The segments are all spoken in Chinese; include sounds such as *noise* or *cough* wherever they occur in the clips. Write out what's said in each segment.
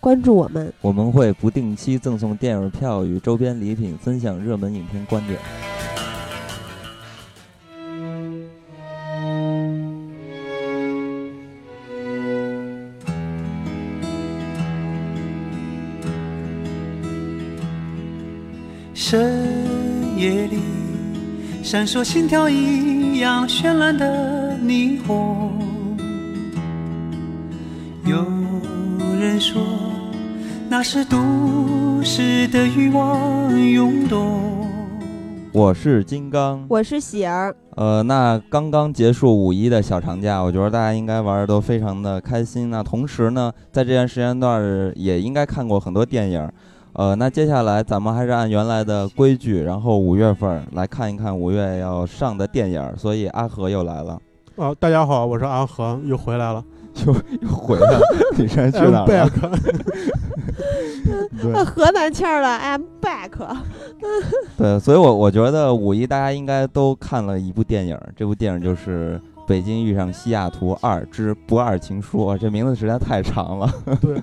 关注我们，我们会不定期赠送电影票与周边礼品，分享热门影片观点。深夜里，闪烁心跳一样绚烂的霓虹，有人说。那是都市的欲望涌动。我是金刚，我是喜儿。呃，那刚刚结束五一的小长假，我觉得大家应该玩的都非常的开心。那同时呢，在这段时间段也应该看过很多电影。呃，那接下来咱们还是按原来的规矩，然后五月份来看一看五月要上的电影。所以阿和又来了。啊，大家好，我是阿和，又回来了。又又回来了，你上去哪了？*laughs* *laughs* 对，河南腔儿了，I'm back。*laughs* 对，所以，我我觉得五一大家应该都看了一部电影，这部电影就是《北京遇上西雅图二之不二情书》。这名字实在太长了。对。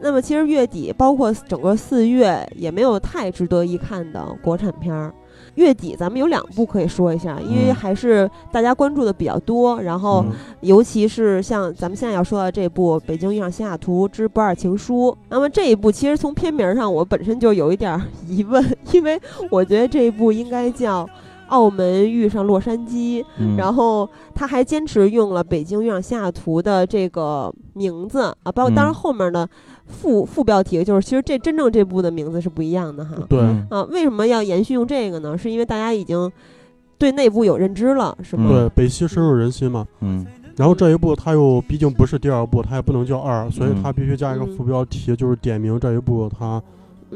那么，其实月底包括整个四月，也没有太值得一看的国产片儿。月底咱们有两部可以说一下，因为还是大家关注的比较多。然后，尤其是像咱们现在要说到这部《北京遇上西雅图之不二情书》，那么这一部其实从片名上我本身就有一点疑问，因为我觉得这一部应该叫《澳门遇上洛杉矶》，然后他还坚持用了《北京遇上西雅图》的这个名字啊，包括当然后面呢。副副标题就是，其实这真正这部的名字是不一样的哈。对啊，为什么要延续用这个呢？是因为大家已经对内部有认知了，是吗？对，北西深入人心嘛。嗯。然后这一部它又毕竟不是第二部，它也不能叫二，所以它必须加一个副标题，就是点明这一部它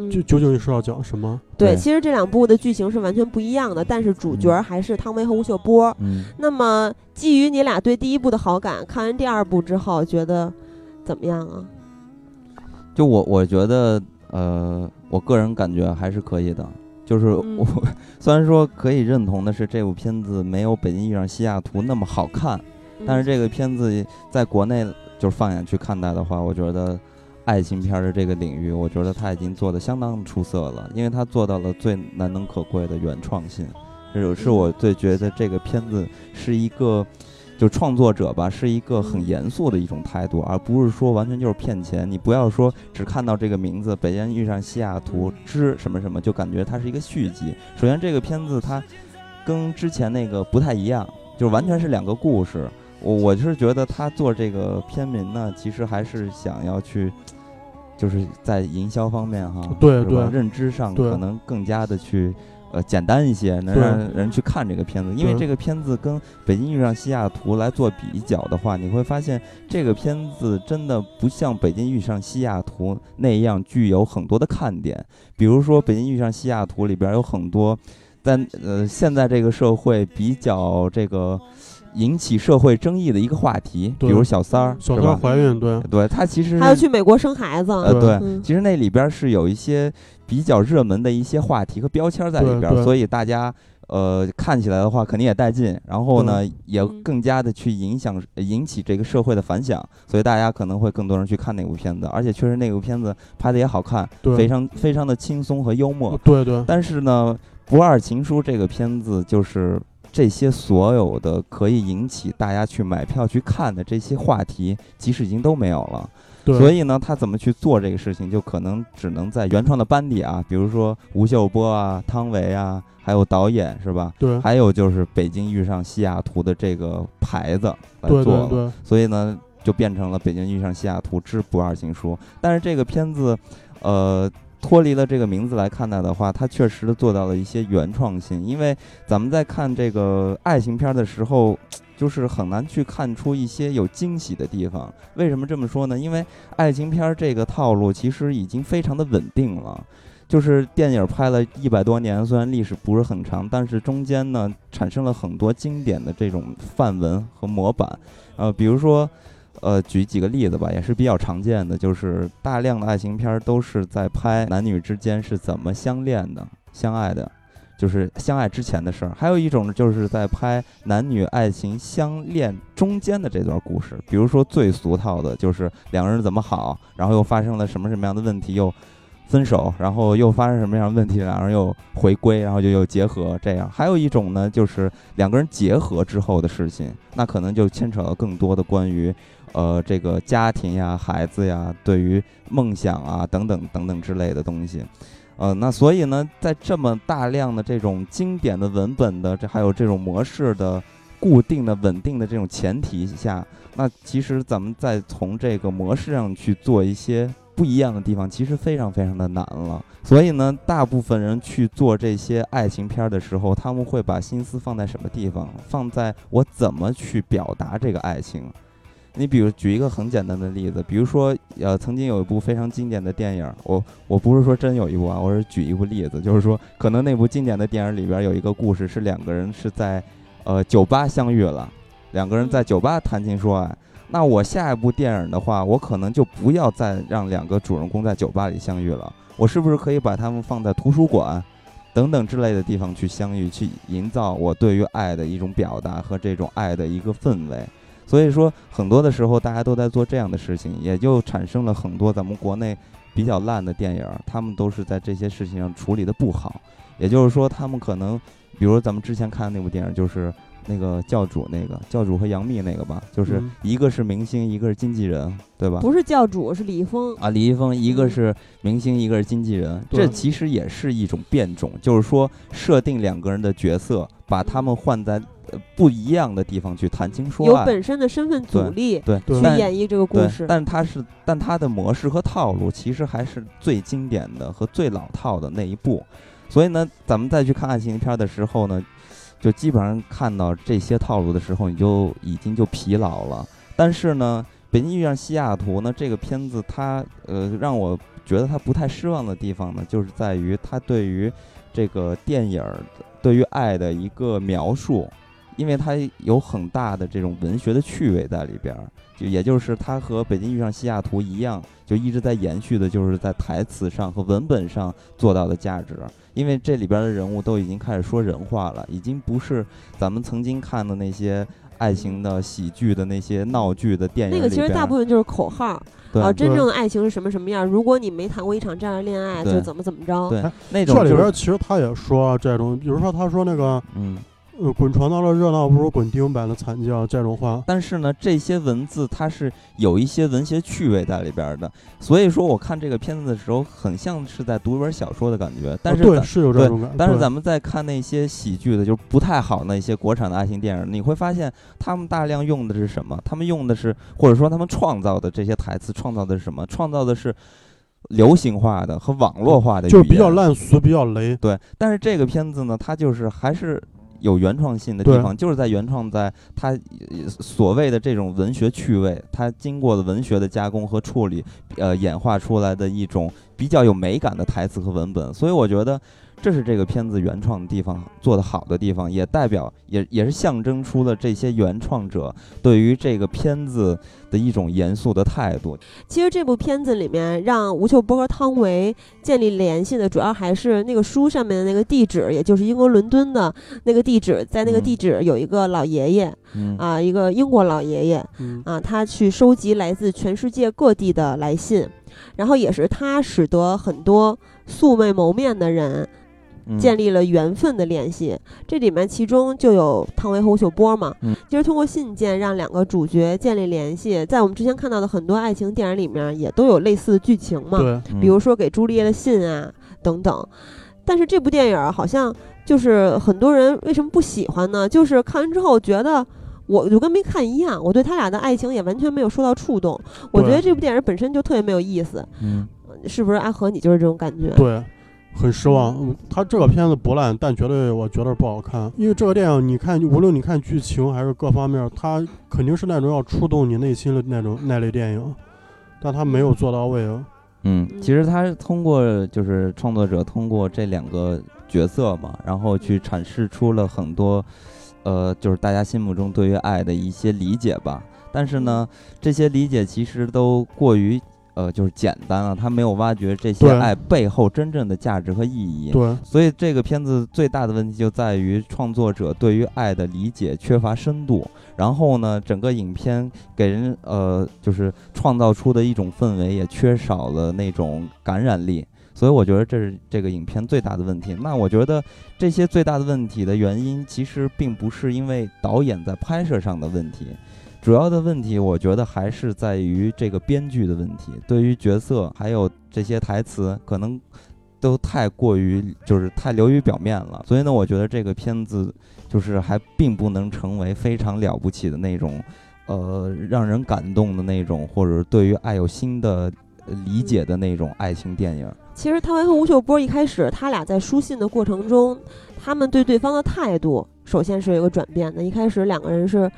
就究竟是要讲什么。对，其实这两部的剧情是完全不一样的，但是主角还是汤唯和吴秀波。嗯。那么，基于你俩对第一部的好感，看完第二部之后，觉得怎么样啊？就我我觉得，呃，我个人感觉还是可以的。就是我 *laughs* 虽然说可以认同的是这部片子没有《北京遇上西雅图》那么好看，但是这个片子在国内就是放眼去看待的话，我觉得爱情片的这个领域，我觉得他已经做的相当出色了，因为他做到了最难能可贵的原创性，是是我最觉得这个片子是一个。就创作者吧，是一个很严肃的一种态度，而不是说完全就是骗钱。你不要说只看到这个名字《北京遇上西雅图之什么什么》，就感觉它是一个续集。首先，这个片子它跟之前那个不太一样，就是完全是两个故事。我我就是觉得他做这个片名呢，其实还是想要去，就是在营销方面哈，对对，认知上可能更加的去。呃，简单一些，能让人去看这个片子。因为这个片子跟《北京遇上西雅图》来做比较的话，你会发现这个片子真的不像《北京遇上西雅图》那样具有很多的看点。比如说，《北京遇上西雅图》里边有很多，在呃现在这个社会比较这个。引起社会争议的一个话题，比如小三儿，小三怀孕，对，对他其实还要去美国生孩子，呃，对，其实那里边是有一些比较热门的一些话题和标签在里边，所以大家呃看起来的话肯定也带劲，然后呢也更加的去影响引起这个社会的反响，所以大家可能会更多人去看那部片子，而且确实那部片子拍的也好看，非常非常的轻松和幽默，对对，但是呢，《不二情书》这个片子就是。这些所有的可以引起大家去买票去看的这些话题，即使已经都没有了。所以呢，他怎么去做这个事情，就可能只能在原创的班底啊，比如说吴秀波啊、汤唯啊，还有导演是吧？对。还有就是北京遇上西雅图的这个牌子来做。对对对。所以呢，就变成了北京遇上西雅图之不二情书。但是这个片子，呃。脱离了这个名字来看待的话，它确实做到了一些原创性。因为咱们在看这个爱情片的时候，就是很难去看出一些有惊喜的地方。为什么这么说呢？因为爱情片这个套路其实已经非常的稳定了。就是电影拍了一百多年，虽然历史不是很长，但是中间呢产生了很多经典的这种范文和模板，呃，比如说，呃，举几个例子吧，也是比较常见的，就是大量的爱情片都是在拍男女之间是怎么相恋的、相爱的。就是相爱之前的事儿，还有一种就是在拍男女爱情相恋中间的这段故事。比如说最俗套的就是两个人怎么好，然后又发生了什么什么样的问题，又分手，然后又发生什么样的问题，两人又回归，然后就又结合。这样还有一种呢，就是两个人结合之后的事情，那可能就牵扯到更多的关于呃这个家庭呀、孩子呀、对于梦想啊等等等等之类的东西。呃，那所以呢，在这么大量的这种经典的文本的，这还有这种模式的固定的、稳定的这种前提下，那其实咱们再从这个模式上去做一些不一样的地方，其实非常非常的难了。所以呢，大部分人去做这些爱情片的时候，他们会把心思放在什么地方？放在我怎么去表达这个爱情。你比如举一个很简单的例子，比如说，呃，曾经有一部非常经典的电影，我我不是说真有一部啊，我是举一部例子，就是说，可能那部经典的电影里边有一个故事是两个人是在，呃，酒吧相遇了，两个人在酒吧谈情说爱，那我下一部电影的话，我可能就不要再让两个主人公在酒吧里相遇了，我是不是可以把他们放在图书馆，等等之类的地方去相遇，去营造我对于爱的一种表达和这种爱的一个氛围？所以说，很多的时候大家都在做这样的事情，也就产生了很多咱们国内比较烂的电影，他们都是在这些事情上处理的不好。也就是说，他们可能，比如咱们之前看的那部电影，就是那个教主那个教主和杨幂那个吧，就是一个是明星，一个是经纪人，对吧？不是教主，是李易峰啊，李易峰，一个是明星，一个是经纪人，这其实也是一种变种，就是说设定两个人的角色，把他们换在。不一样的地方去谈情说爱，有本身的身份阻力，对，去演绎这个故事。但它是，但它的模式和套路其实还是最经典的和最老套的那一部。所以呢，咱们再去看爱情片的时候呢，就基本上看到这些套路的时候，你就已经就疲劳了。但是呢，《北京遇上西雅图》呢，这个片子它呃让我觉得它不太失望的地方呢，就是在于它对于这个电影对于爱的一个描述。因为它有很大的这种文学的趣味在里边儿，就也就是它和《北京遇上西雅图》一样，就一直在延续的，就是在台词上和文本上做到的价值。因为这里边的人物都已经开始说人话了，已经不是咱们曾经看的那些爱情的喜剧的那些闹剧的电影。那个其实大部分就是口号，啊，真正的爱情是什么什么样？如果你没谈过一场这样的恋爱，就怎么怎么着？对，那种这里边其实他也说这种，比如说他说那个，嗯。呃，滚床单的热闹不如滚钉板的惨叫，这种话。但是呢，这些文字它是有一些文学趣味在里边的，所以说我看这个片子的时候，很像是在读一本小说的感觉。但是对，是有这种感。但是咱们在看那些喜剧的，就是不太好那些国产的爱情电影，你会发现他们大量用的是什么？他们用的是，或者说他们创造的这些台词，创造的是什么？创造的是流行化的和网络化的，就是比较烂俗，比较雷。对，但是这个片子呢，它就是还是。有原创性的地方，就是在原创，在它所谓的这种文学趣味，它经过了文学的加工和处理，呃，演化出来的一种比较有美感的台词和文本，所以我觉得。这是这个片子原创的地方，做得好的地方，也代表也也是象征出了这些原创者对于这个片子的一种严肃的态度。其实这部片子里面让吴秀波和汤唯建立联系的，主要还是那个书上面的那个地址，也就是英国伦敦的那个地址，在那个地址有一个老爷爷，啊，一个英国老爷爷，啊，他去收集来自全世界各地的来信，然后也是他使得很多素未谋面的人。建立了缘分的联系，这里面其中就有汤唯和吴秀波嘛。嗯，其实通过信件让两个主角建立联系，在我们之前看到的很多爱情电影里面也都有类似的剧情嘛。对，比如说给朱丽叶的信啊等等。但是这部电影好像就是很多人为什么不喜欢呢？就是看完之后觉得我就跟没看一样，我对他俩的爱情也完全没有受到触动。我觉得这部电影本身就特别没有意思。嗯，是不是阿和你就是这种感觉？对。很失望，他这个片子不烂，但绝对我觉得不好看。因为这个电影，你看，无论你看剧情还是各方面，它肯定是那种要触动你内心的那种那类电影，但他没有做到位。嗯，其实他通过就是创作者通过这两个角色嘛，然后去阐释出了很多，呃，就是大家心目中对于爱的一些理解吧。但是呢，这些理解其实都过于。呃，就是简单了，他没有挖掘这些爱背后真正的价值和意义。对，所以这个片子最大的问题就在于创作者对于爱的理解缺乏深度。然后呢，整个影片给人呃，就是创造出的一种氛围也缺少了那种感染力。所以我觉得这是这个影片最大的问题。那我觉得这些最大的问题的原因，其实并不是因为导演在拍摄上的问题。主要的问题，我觉得还是在于这个编剧的问题。对于角色还有这些台词，可能都太过于就是太流于表面了。所以呢，我觉得这个片子就是还并不能成为非常了不起的那种，呃，让人感动的那种，或者对于爱有新的理解的那种爱情电影。其实汤唯和吴秀波一开始，他俩在书信的过程中，他们对对方的态度，首先是有个转变的。一开始两个人是。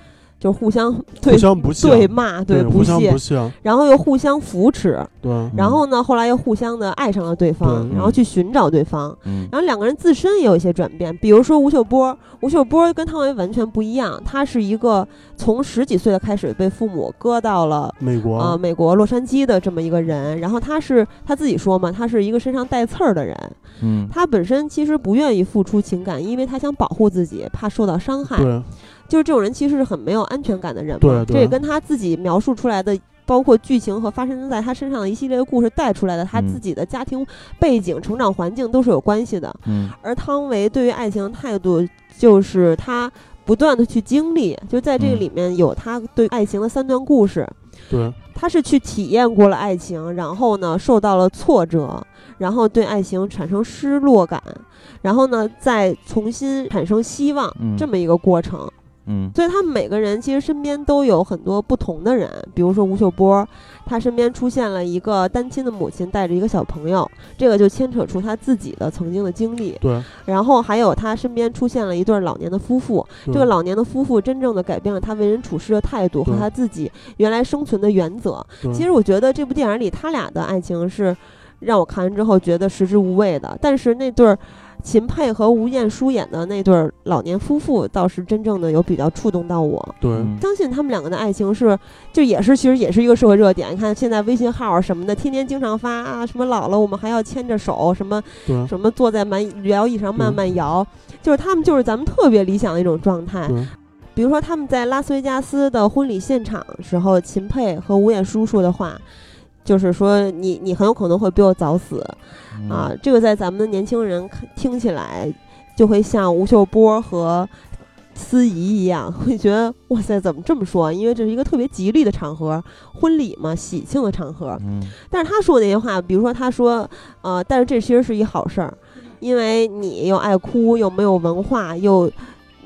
就互相互相不对骂对不屑，然后又互相扶持，对，然后呢，后来又互相的爱上了对方，然后去寻找对方，然后两个人自身也有一些转变，比如说吴秀波，吴秀波跟汤唯完全不一样，他是一个从十几岁的开始被父母割到了美国。啊，美国洛杉矶的这么一个人，然后他是他自己说嘛，他是一个身上带刺儿的人，嗯，他本身其实不愿意付出情感，因为他想保护自己，怕受到伤害，对。就是这种人其实是很没有安全感的人嘛，这也跟他自己描述出来的，包括剧情和发生在他身上的一系列的故事带出来的他自己的家庭背景、成长环境都是有关系的。嗯，而汤唯对于爱情的态度，就是他不断的去经历，就在这个里面有他对爱情的三段故事。对，他是去体验过了爱情，然后呢受到了挫折，然后对爱情产生失落感，然后呢再重新产生希望，这么一个过程。嗯，所以他们每个人其实身边都有很多不同的人，比如说吴秀波，他身边出现了一个单亲的母亲带着一个小朋友，这个就牵扯出他自己的曾经的经历。对。然后还有他身边出现了一对老年的夫妇，这个老年的夫妇真正的改变了他为人处事的态度和他自己原来生存的原则。其实我觉得这部电影里他俩的爱情是让我看完之后觉得食之无味的，但是那对儿。秦沛和吴彦姝演的那对老年夫妇，倒是真正的有比较触动到我。对，相信他们两个的爱情是，就也是其实也是一个社会热点。你看现在微信号什么的，天天经常发啊，什么老了我们还要牵着手，什么什么坐在慢摇椅上慢慢摇，就是他们就是咱们特别理想的一种状态。比如说他们在拉斯维加斯的婚礼现场时候，秦沛和吴彦姝说的话。就是说，你你很有可能会比我早死，啊，这个在咱们的年轻人听起来，就会像吴秀波和司仪一样，*laughs* 会觉得哇塞，怎么这么说？因为这是一个特别吉利的场合，婚礼嘛，喜庆的场合。嗯。但是他说那些话，比如说他说，呃，但是这其实是一好事儿，因为你又爱哭，又没有文化，又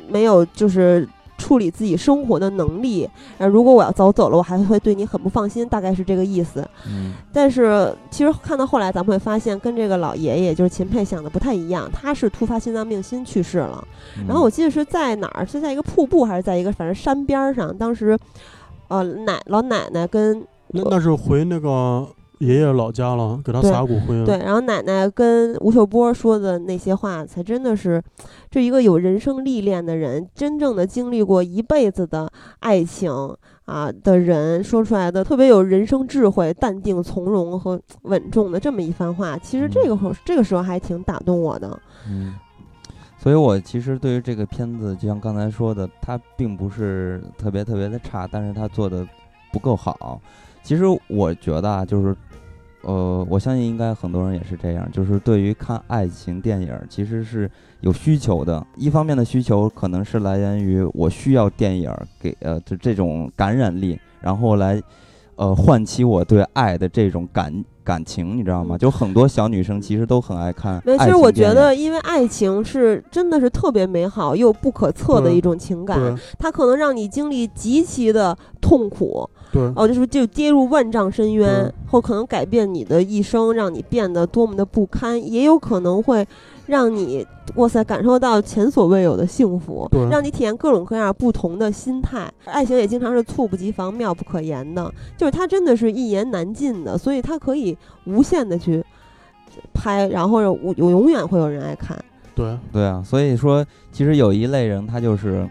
没有就是。处理自己生活的能力，呃，如果我要早走了，我还会对你很不放心，大概是这个意思。嗯，但是其实看到后来，咱们会发现跟这个老爷爷就是秦沛想的不太一样，他是突发心脏病心去世了。然后我记得是在哪儿，是在一个瀑布还是在一个反正山边上，当时，呃，奶老奶奶跟那那是回那个。爷爷老家了，给他撒骨灰。对，然后奶奶跟吴秀波说的那些话，才真的是，这一个有人生历练的人，真正的经历过一辈子的爱情啊的人说出来的，特别有人生智慧、淡定从容和稳重的这么一番话。其实这个时候，这个时候还挺打动我的。嗯，所以我其实对于这个片子，就像刚才说的，它并不是特别特别的差，但是它做的不够好。其实我觉得啊，就是。呃，我相信应该很多人也是这样，就是对于看爱情电影，其实是有需求的。一方面的需求可能是来源于我需要电影给呃，就这种感染力，然后来呃唤起我对爱的这种感感情，你知道吗？就很多小女生其实都很爱看。其实我觉得，因为爱情是真的是特别美好又不可测的一种情感，它可能让你经历极其的。痛苦，对，哦，就是就跌入万丈深渊，或可能改变你的一生，让你变得多么的不堪，也有可能会让你哇塞感受到前所未有的幸福，让你体验各种各样不同的心态。爱情也经常是猝不及防、妙不可言的，就是它真的是一言难尽的，所以它可以无限的去拍，然后有有永远会有人爱看。对对啊，所以说其实有一类人，他就是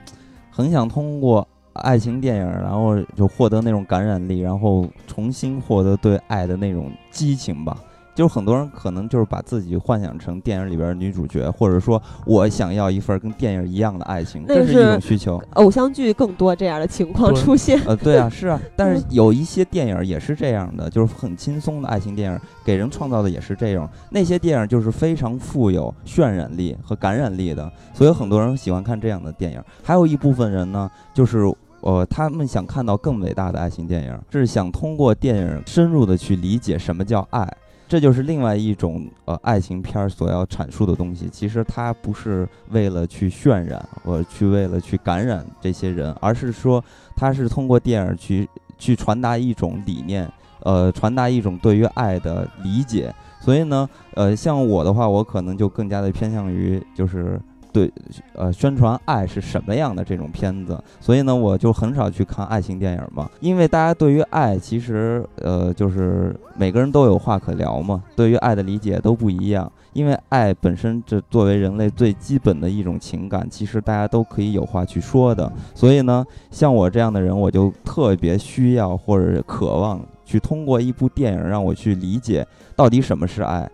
很想通过爱情电影，然后就获得那种感染力，然后重新获得对爱的那种激情吧。就是很多人可能就是把自己幻想成电影里边的女主角，或者说我想要一份跟电影一样的爱情，这是一种需求。偶像剧更多这样的情况出现。呃，对啊，*laughs* 是啊，但是有一些电影也是这样的，就是很轻松的爱情电影，给人创造的也是这种。那些电影就是非常富有渲染力和感染力的，所以很多人喜欢看这样的电影。还有一部分人呢，就是呃，他们想看到更伟大的爱情电影，是想通过电影深入的去理解什么叫爱。这就是另外一种呃爱情片儿所要阐述的东西。其实它不是为了去渲染或去为了去感染这些人，而是说它是通过电影去去传达一种理念，呃，传达一种对于爱的理解。所以呢，呃，像我的话，我可能就更加的偏向于就是。对，呃，宣传爱是什么样的这种片子，所以呢，我就很少去看爱情电影嘛，因为大家对于爱，其实，呃，就是每个人都有话可聊嘛，对于爱的理解都不一样，因为爱本身这作为人类最基本的一种情感，其实大家都可以有话去说的，所以呢，像我这样的人，我就特别需要或者渴望去通过一部电影让我去理解到底什么是爱。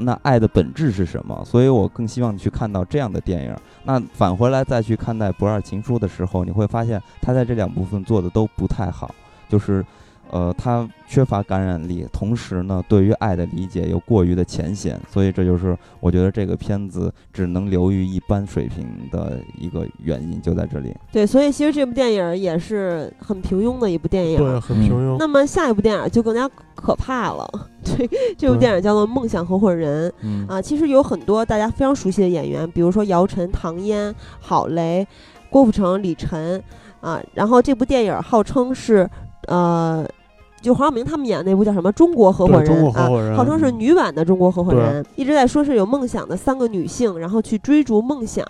那爱的本质是什么？所以我更希望去看到这样的电影。那返回来再去看待《不二情书》的时候，你会发现他在这两部分做的都不太好，就是。呃，他缺乏感染力，同时呢，对于爱的理解又过于的浅显，所以这就是我觉得这个片子只能流于一般水平的一个原因，就在这里。对，所以其实这部电影也是很平庸的一部电影，对，很平庸。那么下一部电影就更加可怕了，*laughs* 对这部电影叫做《梦想合伙人》啊，其实有很多大家非常熟悉的演员，比如说姚晨、唐嫣、郝蕾、郭富城、李晨啊，然后这部电影号称是呃。就黄晓明他们演那部叫什么《中国合伙人》啊，号称是女版的《中国合伙人》，一直在说是有梦想的三个女性，然后去追逐梦想，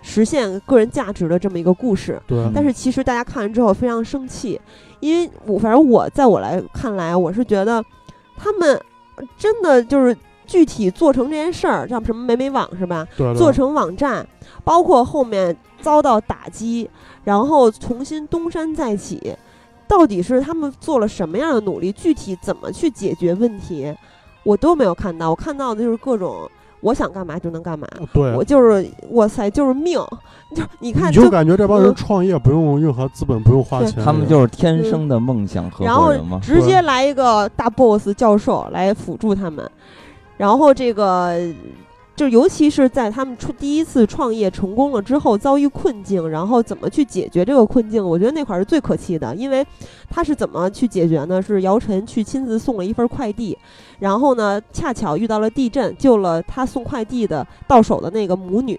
实现个人价值的这么一个故事。对。但是其实大家看完之后非常生气，因为我反正我在我来看来，我是觉得他们真的就是具体做成这件事儿，像什么美美网是吧？对。做成网站，包括后面遭到打击，然后重新东山再起。到底是他们做了什么样的努力？具体怎么去解决问题，我都没有看到。我看到的就是各种我想干嘛就能干嘛。对，我就是哇塞，就是命。*laughs* 就你看，就感觉这帮人创业不用任何资本，不用花钱，他们就是天生的梦想合伙人吗？直接来一个大 boss 教授来辅助他们，然后这个。就尤其是在他们出第一次创业成功了之后，遭遇困境，然后怎么去解决这个困境？我觉得那块儿是最可气的，因为他是怎么去解决呢？是姚晨去亲自送了一份快递，然后呢，恰巧遇到了地震，救了他送快递的到手的那个母女，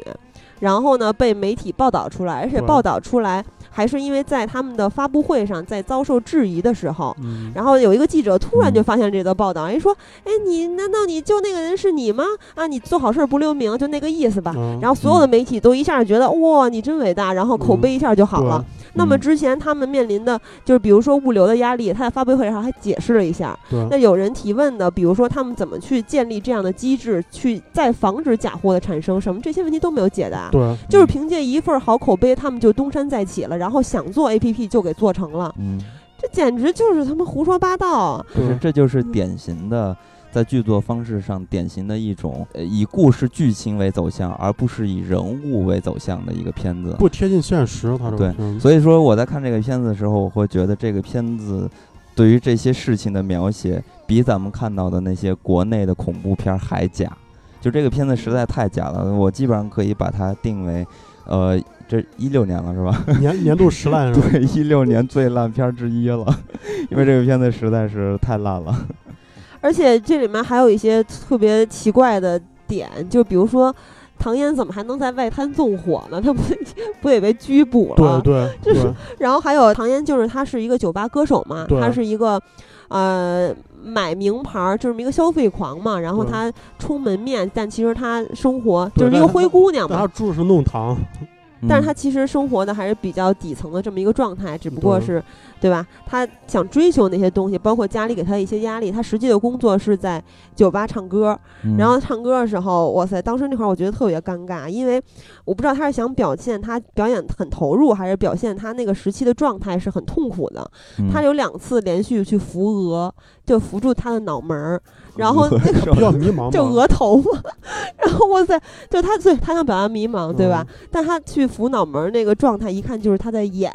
然后呢，被媒体报道出来，而且报道出来。还是因为在他们的发布会上，在遭受质疑的时候，然后有一个记者突然就发现这则报道，哎说，哎你难道你就那个人是你吗？啊你做好事不留名，就那个意思吧。然后所有的媒体都一下觉得哇你真伟大，然后口碑一下就好了。那么之前他们面临的就是比如说物流的压力，他在发布会上还解释了一下。那有人提问的，比如说他们怎么去建立这样的机制，去再防止假货的产生，什么这些问题都没有解答。对，就是凭借一份好口碑，他们就东山再起了。然后想做 A P P 就给做成了，嗯，这简直就是他们胡说八道。不是，这就是典型的在剧作方式上典型的一种以故事剧情为走向，而不是以人物为走向的一个片子，不贴近现实。他对，所以说我在看这个片子的时候，我会觉得这个片子对于这些事情的描写，比咱们看到的那些国内的恐怖片还假。就这个片子实在太假了，我基本上可以把它定为，呃。这一六年了是吧？年年度十烂是吧？对，一六年最烂片之一了，因为这个片子实在是太烂了。而且这里面还有一些特别奇怪的点，就比如说，唐嫣怎么还能在外滩纵火呢？她不 *laughs* 不也被拘捕了？对对，*laughs* 就是。然后还有唐嫣，就是她是一个酒吧歌手嘛，她是一个呃买名牌，就是一个消费狂嘛。然后她充门面，但其实她生活就是一个灰姑娘嘛。她住是弄堂。但是他其实生活的还是比较底层的这么一个状态，只不过是，对吧？他想追求那些东西，包括家里给他一些压力。他实际的工作是在酒吧唱歌，然后唱歌的时候，哇塞，当时那会儿我觉得特别尴尬，因为我不知道他是想表现他表演很投入，还是表现他那个时期的状态是很痛苦的。他有两次连续去扶额，就扶住他的脑门儿。然后 *laughs* 那个比较迷茫，就额头嘛。然后哇塞，就他对他想表达迷茫，对吧？但他去扶脑门那个状态，一看就是他在演，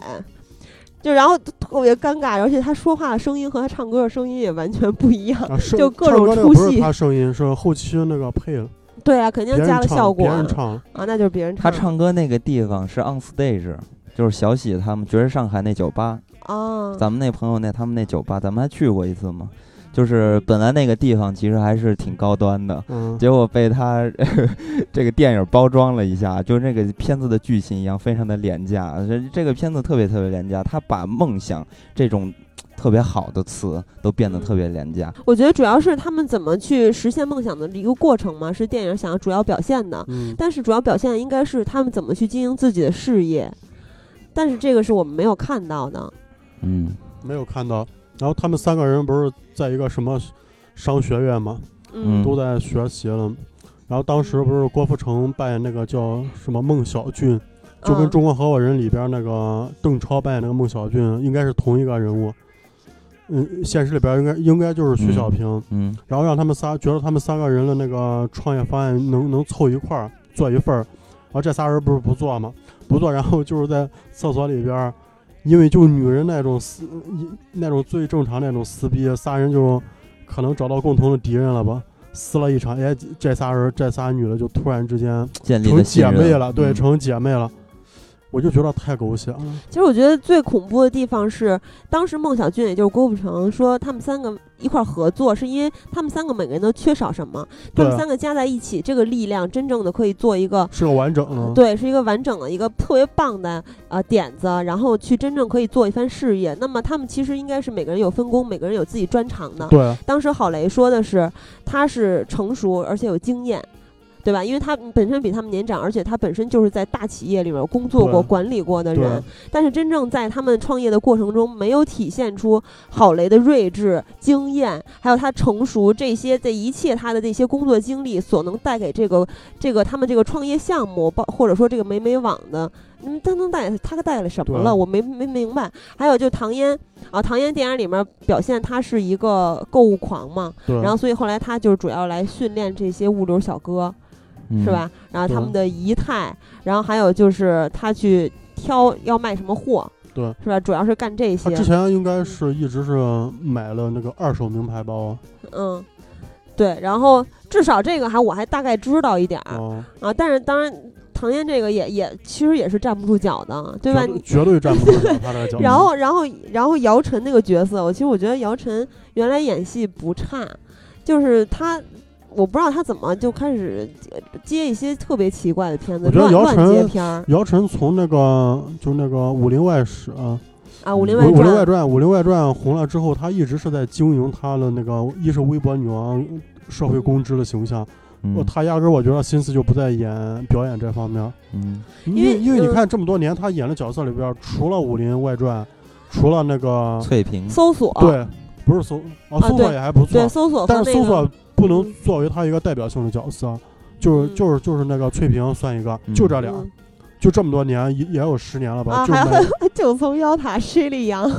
就然后特别尴尬，而且他说话的声音和他唱歌的声音也完全不一样，就各种出戏。他声音是后期那个配了。对啊，肯定加了效果。别人唱啊，那就是别人唱。他唱歌那个地方是 on stage，就是小喜他们爵士上海那酒吧啊。咱们那朋友那他们那酒吧，咱们还去过一次吗？就是本来那个地方其实还是挺高端的，结果被他 *laughs* 这个电影包装了一下，就是那个片子的剧情一样，非常的廉价。这这个片子特别特别廉价，他把梦想这种特别好的词都变得特别廉价。我觉得主要是他们怎么去实现梦想的一个过程嘛，是电影想要主要表现的。但是主要表现应该是他们怎么去经营自己的事业，但是这个是我们没有看到的。嗯，没有看到。然后他们三个人不是在一个什么商学院嘛？嗯，都在学习了。然后当时不是郭富城扮演那个叫什么孟小俊，就跟《中国合伙人》里边那个邓超扮演那个孟小俊应该是同一个人物。嗯，现实里边应该应该就是徐小平。嗯，然后让他们仨觉得他们三个人的那个创业方案能能凑一块儿做一份儿。然后这仨人不是不做吗？不做，然后就是在厕所里边。因为就女人那种撕，那种最正常那种撕逼，仨人就可能找到共同的敌人了吧，撕了一场，哎，这仨人这仨女的就突然之间成姐妹了，对，成姐妹了。我就觉得太狗血了。其实我觉得最恐怖的地方是，当时孟小俊也就是郭富城说他们三个一块合作，是因为他们三个每个人都缺少什么，他们三个加在一起，这个力量真正的可以做一个是个完整的，对，是一个完整的一个特别棒的呃点子，然后去真正可以做一番事业。那么他们其实应该是每个人有分工，每个人有自己专长的。对，当时郝雷说的是他是成熟而且有经验。对吧？因为他本身比他们年长，而且他本身就是在大企业里面工作过、管理过的人。但是真正在他们创业的过程中，没有体现出郝雷的睿智、经验，还有他成熟这些这一切他的这些工作经历所能带给这个这个他们这个创业项目，包或者说这个美美网的，嗯，他能带他带了什么了？我没没明白。还有就唐嫣啊，唐嫣电影里面表现他是一个购物狂嘛，然后所以后来他就是主要来训练这些物流小哥。是吧？然后他们的仪态，然后还有就是他去挑要卖什么货，对，是吧？主要是干这些。他之前应该是一直是买了那个二手名牌包。嗯，对。然后至少这个还我还大概知道一点儿啊。但是当然，唐嫣这个也也其实也是站不住脚的，对吧？绝对站不住脚，他这个 *laughs* 脚。然后然后然后姚晨那个角色，我其实我觉得姚晨原来演戏不差，就是他。我不知道他怎么就开始接一些特别奇怪的片子，乱乱接片儿。姚晨从那个就那个《武林外史》啊，《武林外武林外传》《武林外传》红了之后，他一直是在经营他的那个一是微博女王、社会公知的形象。嗯，他压根儿我觉得心思就不在演表演这方面。嗯，因为因为你看这么多年他演的角色里边，除了《武林外传》，除了那个翠屏搜索，对，不是搜哦，搜索也还不错，对，搜索，但是搜索。不能作为他一个代表性的角色，就是就是就是那个翠萍算一个，就这俩，就这么多年也也有十年了吧？啊，还有 *laughs* 九层妖塔水里杨，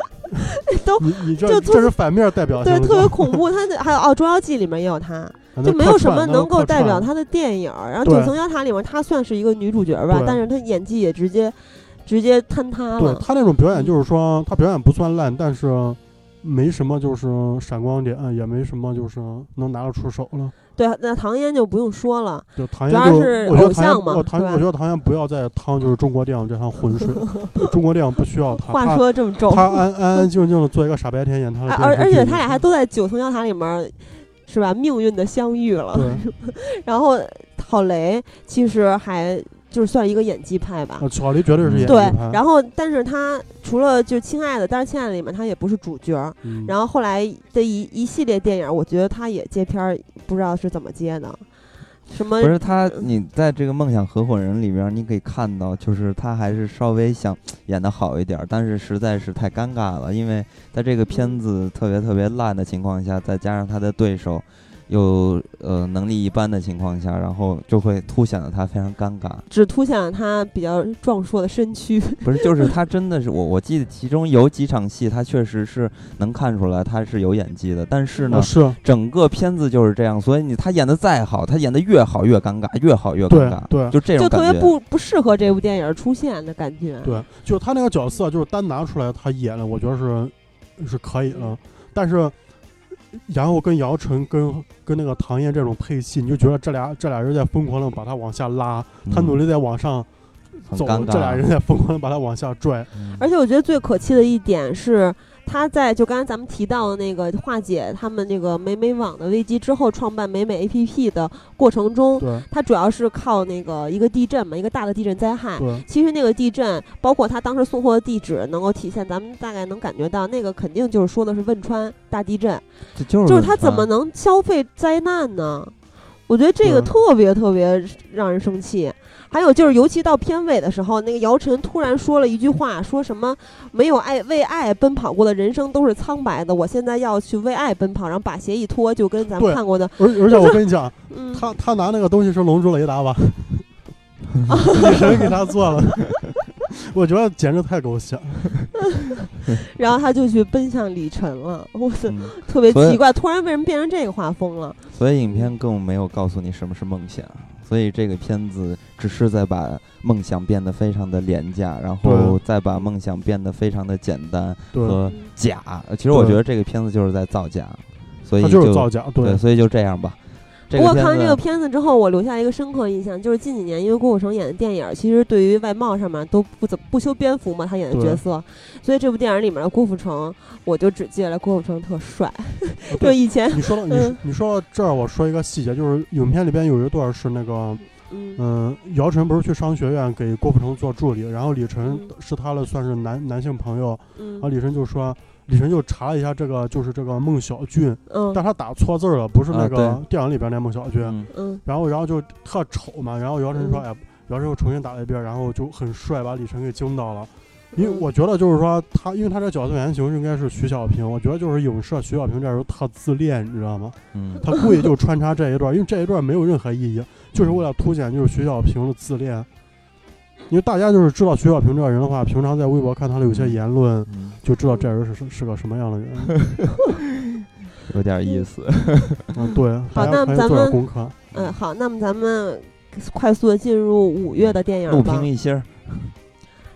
*laughs* 都你你这这是反面代表性，对，特别恐怖。他的还有哦，《捉妖记》里面也有他，就没有什么能够代表他的电影。然后《九层妖塔》里面他算是一个女主角吧，但是他演技也直接直接坍塌了。对他那种表演，就是说他表演不算烂，但是。没什么，就是闪光点，也没什么，就是能拿得出手了。对，那唐嫣就不用说了，就唐嫣就我觉得唐嫣，我唐我觉得唐嫣不要再趟就是中国电影这趟浑水，*laughs* 中国电影不需要他。话说这么重，他安安安静静的做一个傻白甜演他的。而而且他俩还都在九层妖塔里面，是吧？命运的相遇了。对。*laughs* 然后。郝雷其实还就是算一个演技派吧。绝对是演技对，然后但是他除了就《亲爱的》，但是《亲爱的》里面他也不是主角然后后来的一一系列电影，我觉得他也接片儿，不知道是怎么接的。什么不是他，你在这个梦想合伙人里边，你可以看到，就是他还是稍微想演的好一点儿，但是实在是太尴尬了，因为在这个片子特别特别烂的情况下，再加上他的对手又呃能力一般的情况下，然后就会凸显了他非常尴尬。只凸显了他比较壮硕的身躯。*laughs* *laughs* 不是，就是他真的是我，我记得其中有几场戏，他确实是能看出来他是有演技的，但是呢啊，是整个片子就是这样，所以你他演的再好，他演的越好越尴尬，越好越尴尬，对就这种就特。别不不适合这部电影出现的感觉。对，就他那个角色，就是单拿出来他演的，我觉得是是可以了。但是，然后跟姚晨跟跟那个唐嫣这种配戏，你就觉得这俩这俩人在疯狂的把他往下拉，他努力在往上走，这俩人在疯狂的把他往下拽。嗯。而且我觉得最可气的一点是，他在就刚才咱们提到的那个化解他们那个美美网的危机之后，创办美美 APP 的过程中，对他主要是靠那个一个地震嘛，一个大的地震灾害。对其实那个地震，包括他当时送货的地址，能够体现，咱们大概能感觉到，那个肯定就是说的是汶川大地震，这就是就是他怎么能消费灾难呢？我觉得这个特别特别让人生气。还有就是，尤其到片尾的时候，那个姚晨突然说了一句话，说什么没有爱为爱奔跑过的人生都是苍白的，我现在要去为爱奔跑，然后把鞋一脱，就跟咱们看过的，而而且我跟你讲，嗯，他他拿那个东西是龙珠雷达吧？*laughs* 女神给他做了，我觉得简直太狗血。然后他就去奔向李晨了，我操，嗯特别奇怪，突然为什么变成这个画风了？所以影片更没有告诉你什么是梦想，所以这个片子只是在把梦想变得非常的廉价，然后再把梦想变得非常的简单，和假。呃其实我觉得这个片子就是在造假，所以他就是造假。对，所以就这样吧。这不过看完这个片子之后，我留下一个深刻印象，就是近几年因为郭富城演的电影，其实对于外貌上面都不怎么不修边幅嘛，他演的角色，所以这部电影里面的郭富城，我就只记得了郭富城特帅，*laughs* 就以前你说到你嗯你说到这儿，我说一个细节，就是影片里边有一段是那个，嗯嗯，姚晨不是去商学院给郭富城做助理，然后李晨嗯是他的算是男男性朋友，嗯然后李晨就说，李晨就查了一下这个就是这个孟小俊，嗯但他打错字了，不是那啊个电影里边那孟小俊，嗯嗯然后然后就特丑嘛，然后姚晨说，嗯哎，姚晨又重新打了一遍，然后就很帅，把李晨给惊到了。因为嗯我觉得就是说他，因为他这角色原型应该是徐小平，我觉得就是影射徐小平这时候特自恋，你知道吗？嗯 *laughs* 他故意就穿插这一段，因为这一段没有任何意义，就是为了凸显就是徐小平的自恋。因为大家就是知道徐小平这个人的话，平常在微博看他的有些言论，嗯，就知道这人是是是个什么样的人。*laughs* 有点意思。*laughs* 嗯，对，好那咱们点功课。嗯，好，那么咱们快速的进入五月的电影陆吧平。一星，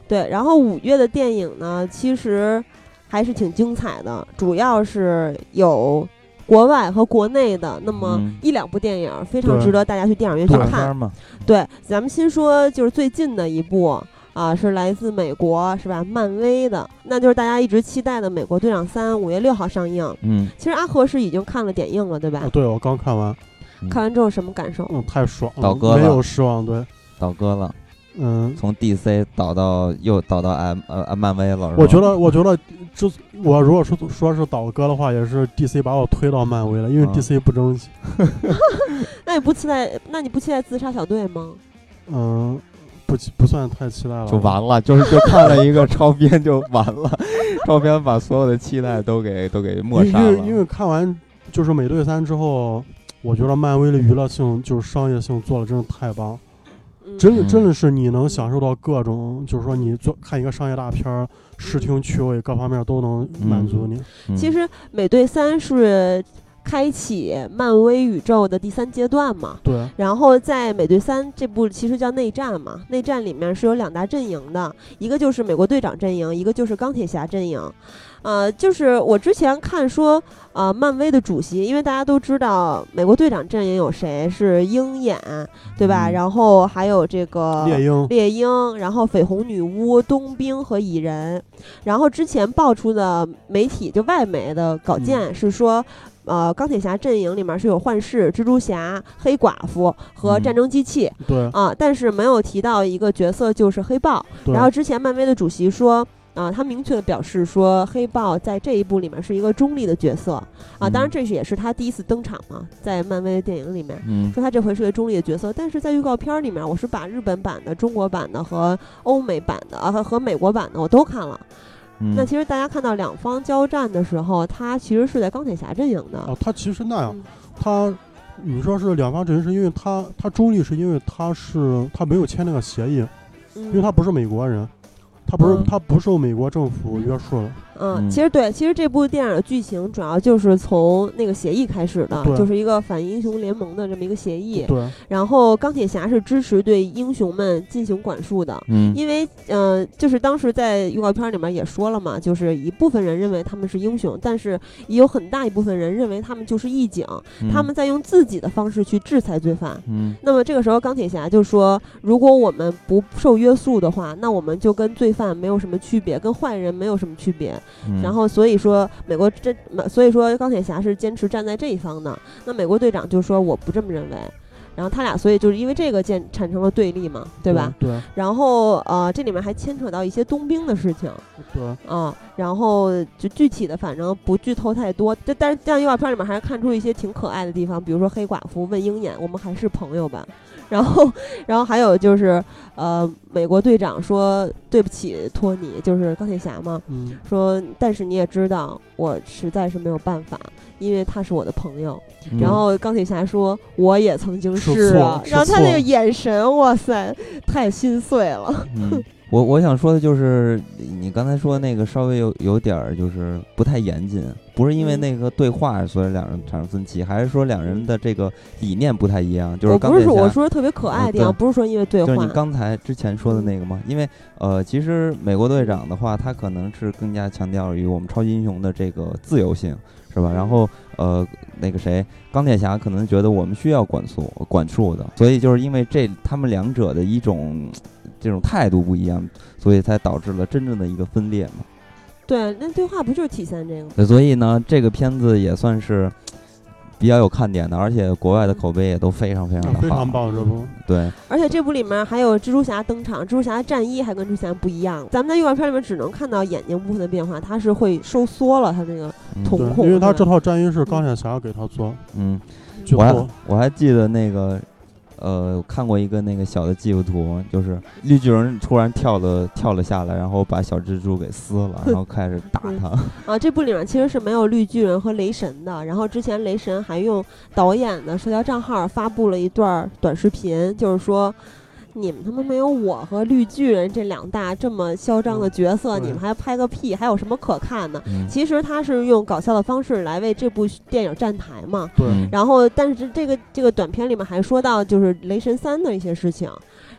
对，然后五月的电影呢，其实还是挺精彩的，主要是有国外和国内的那么嗯一两部电影，非常值得大家去电影院去看。对，咱们先说就是最近的一部啊，是来自美国是吧？漫威的，那就是大家一直期待的《美国队长三》，五月六号上映。嗯，其实阿和是已经看了点映了，对吧？哦，对我刚看完，看完之后什么感受？嗯，太爽了，倒戈了没有失望。对，倒戈了，嗯，从 DC 倒到又倒到 M 呃漫威了。我觉得，我觉得，这我如果说说是倒戈的话，也是 DC 把我推到漫威了，因为啊 DC 不争气。*laughs* *laughs* 那你不期待？那你不期待自杀小队吗？嗯，不期不算太期待了，就完了，*laughs* 就是就看了一个超编就完了，超编把所有的期待都给都给抹杀了。因为因为看完就是美队三之后，我觉得漫威的娱乐性就是商业性做的真的太棒，嗯真的嗯真的是你能享受到各种，就是说你做看一个商业大片儿，视听趣味各方面都能满足你。嗯其实《美队三》是开启漫威宇宙的第三阶段嘛。对，然后在《美队三》这部其实叫内战嘛，内战里面是有两大阵营的，一个就是美国队长阵营，一个就是钢铁侠阵营。呃，就是我之前看说，呃，漫威的主席，因为大家都知道美国队长阵营有谁是鹰眼，对吧？嗯然后还有这个猎鹰，猎鹰，然后绯红女巫、冬兵和蚁人。然后之前爆出的媒体就外媒的稿件是说，呃钢铁侠阵营里面是有幻视、蜘蛛侠、黑寡妇和嗯战争机器对啊，但是没有提到一个角色就是黑豹。然后之前漫威的主席说。啊，他明确的表示说，黑豹在这一部里面是一个中立的角色啊，当然嗯这是也是他第一次登场嘛，在漫威的电影里面，嗯说他这回是个中立的角色，但是在预告片儿里面，我是把日本版的、中国版的和欧美版的啊和和美国版的我都看了。嗯，那其实大家看到两方交战的时候，他其实是在钢铁侠阵营的。啊，他其实那样嗯，他你说是两方阵营，是因为他他中立，是因为他是他没有签那个协议，因为嗯他不是美国人，他不是嗯他不受美国政府约束的。嗯，嗯其实对，其实这部电影的剧情主要就是从那个协议开始的，就是一个反英雄联盟的这么一个协议。对，然后钢铁侠是支持对英雄们进行管束的，嗯因为呃，就是当时在预告片里面也说了嘛，就是一部分人认为他们是英雄，但是也有很大一部分人认为他们就是义警，他们在用自己的方式去制裁罪犯。嗯那么这个时候，钢铁侠就说：“如果我们不受约束的话，那我们就跟罪犯没有什么区别，跟坏人没有什么区别。然后，所以说美国这，所以说钢铁侠是坚持站在这一方的。那美国队长就说：“我不这么认为。”然后他俩，所以就是因为这个建产生了对立嘛，对吧？？对然后呃，这里面还牵扯到一些冬兵的事情对啊，然后就具体的反正不剧透太多，但但是在预告片里面还是看出一些挺可爱的地方，比如说黑寡妇问鹰眼：“我们还是朋友吧？”然后，然后还有就是呃，美国队长说：“对不起，托尼，就是钢铁侠嘛，嗯，说但是你也知道，我实在是没有办法，因为他是我的朋友。”嗯然后钢铁侠说：“我也曾经是是啊。”然后他那个眼神，哇塞，太心碎了。嗯，我我想说的就是，你刚才说那个稍微有有点儿就是不太严谨，不是因为嗯那个对话所以两人产生分歧，还是说两人的这个理念不太一样？就是我不是我说特别可爱的地方，嗯不是说因为对话就是你，刚才之前说的那个吗？因为呃，其实美国队长的话，他可能是更加强调于我们超级英雄的这个自由性，是吧？然后呃，那个谁，钢铁侠可能觉得我们需要管束管束的，所以就是因为这他们两者的一种这种态度不一样，所以才导致了真正的一个分裂嘛。对，那对话不就是体现这个吗？所以呢，这个片子也算是比较有看点的，而且国外的口碑也都非常非常的好，非常棒，这部对，而且这部里面还有蜘蛛侠登场，蜘蛛侠的战衣还跟之前不一样。咱们在预告片里面只能看到眼睛部分的变化，它是会收缩了，它那个瞳孔因为它这套战衣是钢铁侠给他做，嗯。我还我还记得那个，呃，看过一个那个小的技术图，就是绿巨人突然跳了跳了下来，然后把小蜘蛛给撕了，*laughs* 然后开始打他。啊，这部里面其实是没有绿巨人和雷神的。然后之前雷神还用导演的社交账号发布了一段短视频，就是说。你们他妈没有我和绿巨人这两大这么嚣张的角色，嗯你们还拍个屁？还有什么可看的？嗯其实他是用搞笑的方式来为这部电影站台嘛。然后，但是这个这个短片里面还说到就是雷神三的一些事情，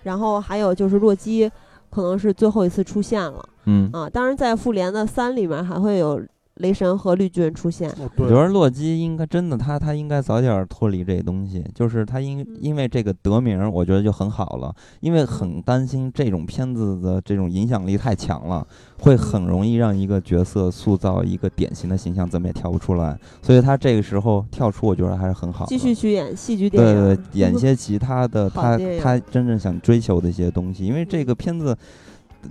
然后还有就是洛基可能是最后一次出现了嗯，啊。当然，在复联的三里面还会有雷神和绿巨人出现。哦对，我觉得洛基应该真的他他应该早点脱离这东西，就是他因因为这个得名，我觉得就很好了，因为很担心这种片子的这种影响力太强了，会很容易让一个角色塑造一个典型的形象，怎么也跳不出来，所以他这个时候跳出，我觉得还是很好。继续去演戏剧电对影，对对，演些其他的，他他真正想追求的一些东西，因为这个片子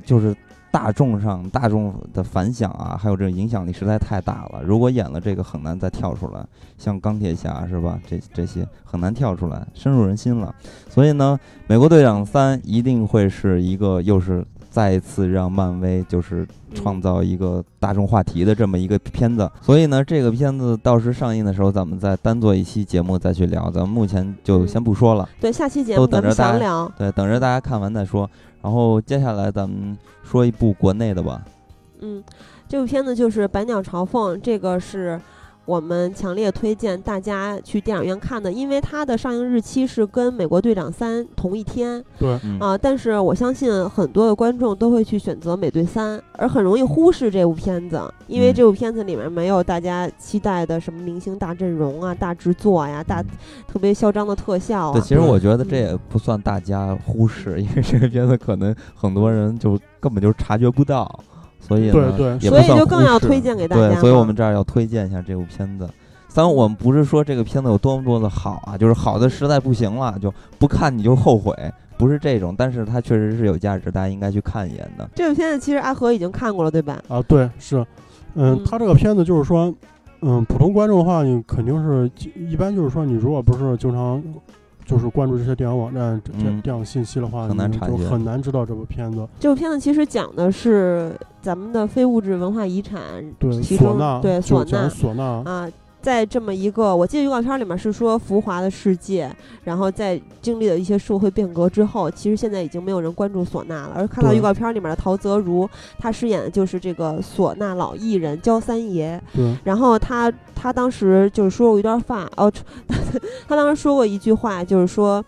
就是大众上大众的反响啊，还有这个影响力实在太大了。如果演了这个，很难再跳出来，像钢铁侠是吧？这这些很难跳出来，深入人心了。所以呢，美国队长三一定会是一个又是再一次让漫威就是创造一个大众话题的这么一个片子。所以呢，这个片子到时上映的时候，咱们再单做一期节目再去聊。咱们目前就先不说了，对下期节目咱们等着大家详聊。对，等着大家看完再说。然后接下来咱们说一部国内的吧。嗯，这部片子就是《百鸟朝凤》，这个是我们强烈推荐大家去电影院看的，因为它的上映日期是跟《美国队长三》同一天。对，嗯。啊、但是我相信很多的观众都会去选择《美队三》，而很容易忽视这部片子，因为嗯。这部片子里面没有大家期待的什么明星大阵容啊、大制作呀、大特别嚣张的特效对，啊。其实我觉得这也不算大家忽视，因为这个片子可能很多人就根本就察觉不到，所以呢对对也不算所以就更要推荐给大家对，所以我们这儿要推荐一下这部片子。当然我们不是说这个片子有多么多的好啊，就是好的实在不行了，就不看你就后悔，不是这种。但是它确实是有价值，大家应该去看一眼的。这部片子其实阿和已经看过了，对吧？啊，对，是，嗯嗯，他这个片子就是说，嗯，普通观众的话，你肯定是一般就是说，你如果不是经常就是关注这些电影网站、这电影信息的话，很难就很难知道这部片子。这部片子其实讲的是咱们的非物质文化遗产对，其中唢呐，对唢呐唢呐，啊，在这么一个，我记得预告片里面是说浮华的世界，然后在经历了一些社会变革之后，其实现在已经没有人关注唢呐了。而看到预告片里面的陶泽如，他饰演的就是这个唢呐老艺人焦三爷。对，然后他他当时就是说过一段话，哦，*laughs* *laughs* 他当时说过一句话，就是说。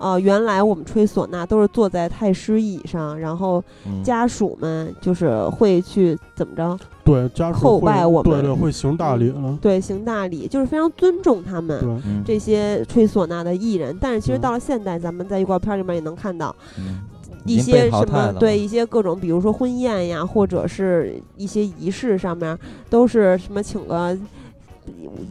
呃，原来我们吹唢呐都是坐在太师椅上，然后嗯，家属们就是会去怎么着？对，家属叩会拜我们对对，会行大礼了。对，行大礼，就是非常尊重他们。这些吹唢呐的艺人，但是其实嗯到了现代，咱们在预告片里面也能看到嗯一些什么对一些各种，比如说婚宴呀，或者是一些仪式上面，都是什么请个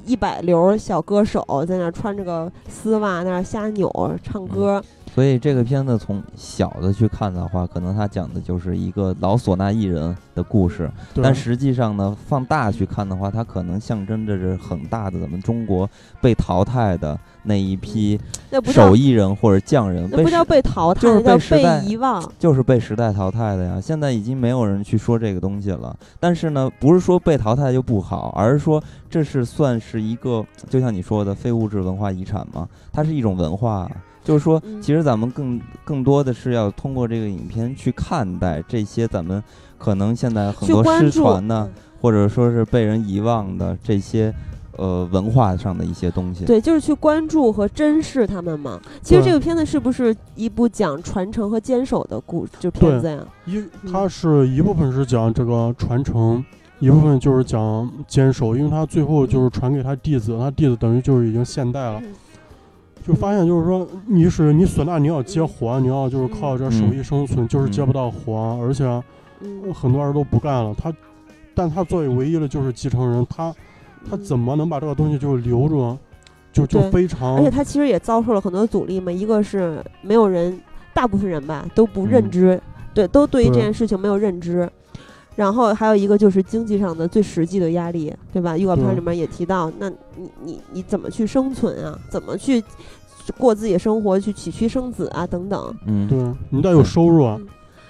一百流小歌手在那穿着个丝袜，在那儿瞎扭唱嗯歌。所以这个片子从小的去看的话，可能它讲的就是一个老唢呐艺人的故事，但实际上呢，放大去看的话，它可能象征着是很大的咱们中国被淘汰的那一批手艺人或者匠人，那不叫被淘汰，就是那叫被时代被遗忘。就是被时代淘汰的呀。现在已经没有人去说这个东西了。但是呢，不是说被淘汰就不好，而是说这是算是一个，就像你说的非物质文化遗产嘛，它是一种文化。就是说，嗯其实咱们更更多的是要通过这个影片去看待这些咱们可能现在很多失去关注传的，嗯或者说是被人遗忘的这些呃文化上的一些东西。对，就是去关注和珍视他们嘛。其实这个片子是不是一部讲传承和坚守的故就片子呀？一嗯它是一部分是讲这个传承，一部分就是讲坚守，因为他最后就是传给他弟子，他弟子等于就是已经现代了，嗯就发现就是说你是你唢呐你要接活，你要就是靠这手艺生存，就是接不到活，而且嗯，很多人都不干了。他，但他作为唯一的就是继承人，他他怎么能把这个东西就留住？就就非常而且他其实也遭受了很多阻力嘛，一个是没有人，大部分人吧都不认嗯知，对，都对于这件事情没有认知。然后还有一个就是经济上的最实际的压力，对吧？预告片对里面也提到，那你你你怎么去生存啊？怎么去过自己的生活，去娶妻生子啊？等等。嗯，对你得有收入啊。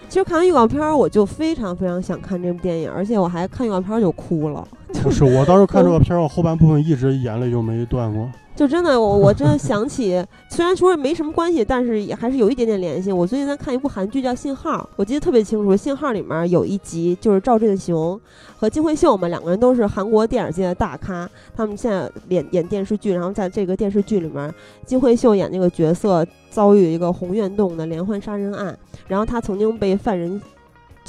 其实看完预告片儿，我就非常非常想看这部电影，而且我还看预告片儿就哭了。*laughs* 不是，我当时看这个片儿，我后半部分一直眼泪就没断过。就真的，我我真的想起，虽然说没什么关系，但是也还是有一点点联系。我最近在看一部韩剧叫《信号》，我记得特别清楚，《信号》里面有一集就是赵振雄和金惠秀嘛，两个人都是韩国电影界的大咖，他们现在演演电视剧，然后在这个电视剧里面，金惠秀演那个角色遭遇一个红院洞的连环杀人案，然后他曾经被犯人。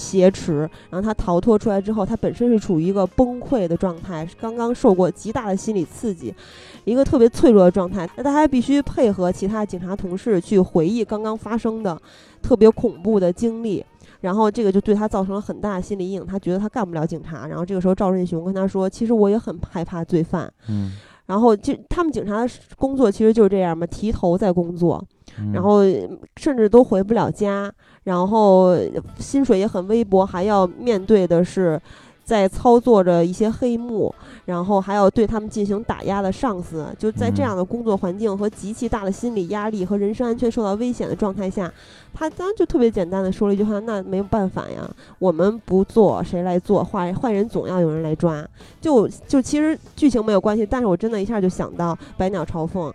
挟持，然后他逃脱出来之后，他本身是处于一个崩溃的状态，刚刚受过极大的心理刺激，一个特别脆弱的状态。那他还必须配合其他警察同事去回忆刚刚发生的特别恐怖的经历，然后这个就对他造成了很大的心理阴影。他觉得他干不了警察。然后这个时候赵振雄跟他说：“其实我也很害怕罪犯。嗯，”然后就他们警察的工作其实就是这样嘛，提头在工作，嗯然后甚至都回不了家，然后薪水也很微薄，还要面对的是在操作着一些黑幕，然后还要对他们进行打压的上司。就在这嗯样的工作环境和极其大的心理压力和人身安全受到危险的状态下，他当然就特别简单的说了一句话：“那没有办法呀，我们不做谁来做？坏坏人总要有人来抓。就”就其实剧情没有关系，但是我真的一下就想到《百鸟朝凤》。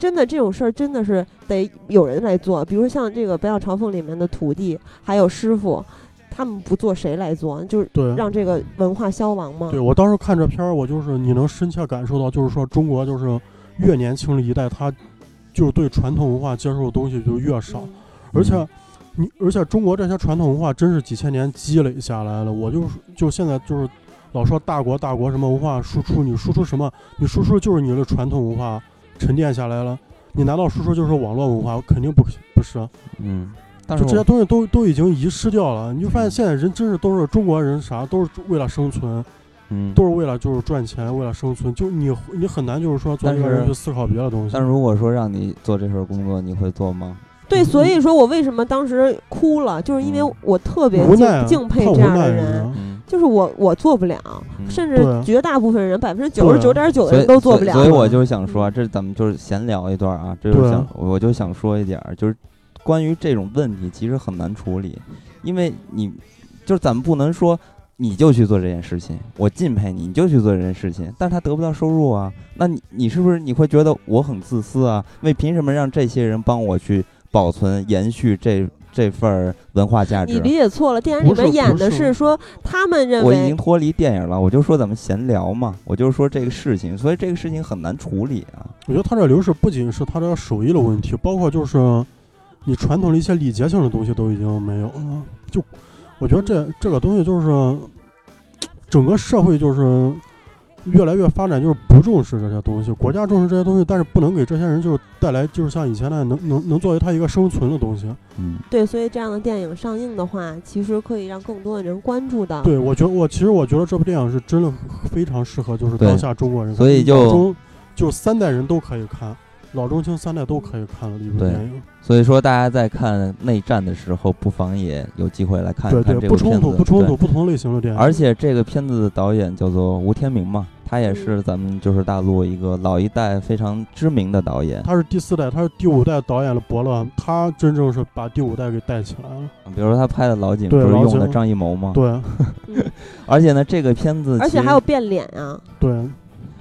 真的这种事儿真的是得有人来做，比如像这个《百鸟朝凤》里面的徒弟还有师傅，他们不做谁来做？就是对，让这个文化消亡吗？对我当时看这片儿，我就是你能深切感受到，就是说中国就是越年轻的一代，他就是对传统文化接受的东西就越少，嗯而且你而且中国这些传统文化真是几千年积累下来了。我就是就现在就是老说大国大国什么文化输出，你输出什么？你输出就是你的传统文化沉淀下来了。你难道说说就是网络文化？肯定不不是。嗯，但是就这些东西都都已经遗失掉了。你就发现现在人真是都是中国人，啥都是为了生存，嗯，都是为了就是赚钱，为了生存。就你你很难就是说做一个人去思考别的东西。但如果说让你做这份工作，你会做吗？对，所以说我为什么当时哭了，就是因为嗯我特别敬敬佩这样的人，嗯，就是我我做不了，嗯甚至绝大部分人百分之九十九点九的人都做不了。所以。我就想说啊，这咱们就是闲聊一段啊，这就是想我就想说一点儿，就是关于这种问题，其实很难处理，因为你就是咱们不能说。你就去做这件事情，我敬佩你，你就去做这件事情，但是他得不到收入啊，那你你是不是你会觉得我很自私啊？为凭什么让这些人帮我去保存、延续这这份文化价值你？理解错了，电影里面演的是是说他们认为我已经脱离电影了，我就说咱们闲聊嘛，我就说这个事情，所以这个事情很难处理啊。我觉得他这流逝不仅是他这个手艺的问题，包括就是你传统的一些礼节性的东西都已经没有了。就我觉得这这个东西就是整个社会就是越来越发展，就是不重视这些东西，国家重视这些东西，但是不能给这些人就是带来就是像以前那样能能能作为他一个生存的东西。嗯，对，所以这样的电影上映的话，其实可以让更多的人关注到。对，我觉得我其实我觉得这部电影是真的非常适合就是当下中国人看，所以就中就三代人都可以看，老中青三代都可以看的一部对电影。所以说大家在看内战的时候，不妨也有机会来看一对看对，不冲突，这部片子。不冲突，对不同类型的电影。而且这个片子的导演叫做吴天明嘛，他也嗯是咱们就是大陆一个老一代非常知名的导演。他是第四代，他是第五代导演的伯乐，他真正是把第五代给带起来了。比如说他拍的《老井》，不是用的张艺谋吗？对嗯，*laughs* 而且呢，这个片子而且还有变脸啊，对，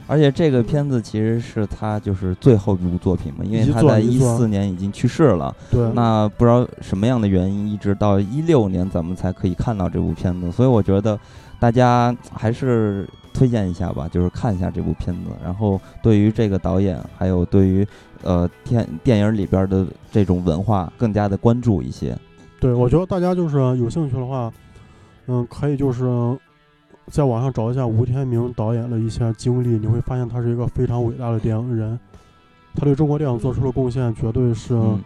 而且这个片子其实是他就是最后一部作品嘛，因为他在一四年已经去世了。对，那不知道什么样的原因，一直到一六年咱们才可以看到这部片子，所以我觉得大家还是推荐一下吧，就是看一下这部片子，然后对于这个导演，还有对于呃电电影里边的这种文化更加的关注一些。对，我觉得大家就是有兴趣的话，嗯，可以就是在网上找一下吴天明导演的一些经历，你会发现他是一个非常伟大的电影人，他对中国电影做出的贡献绝对是，嗯，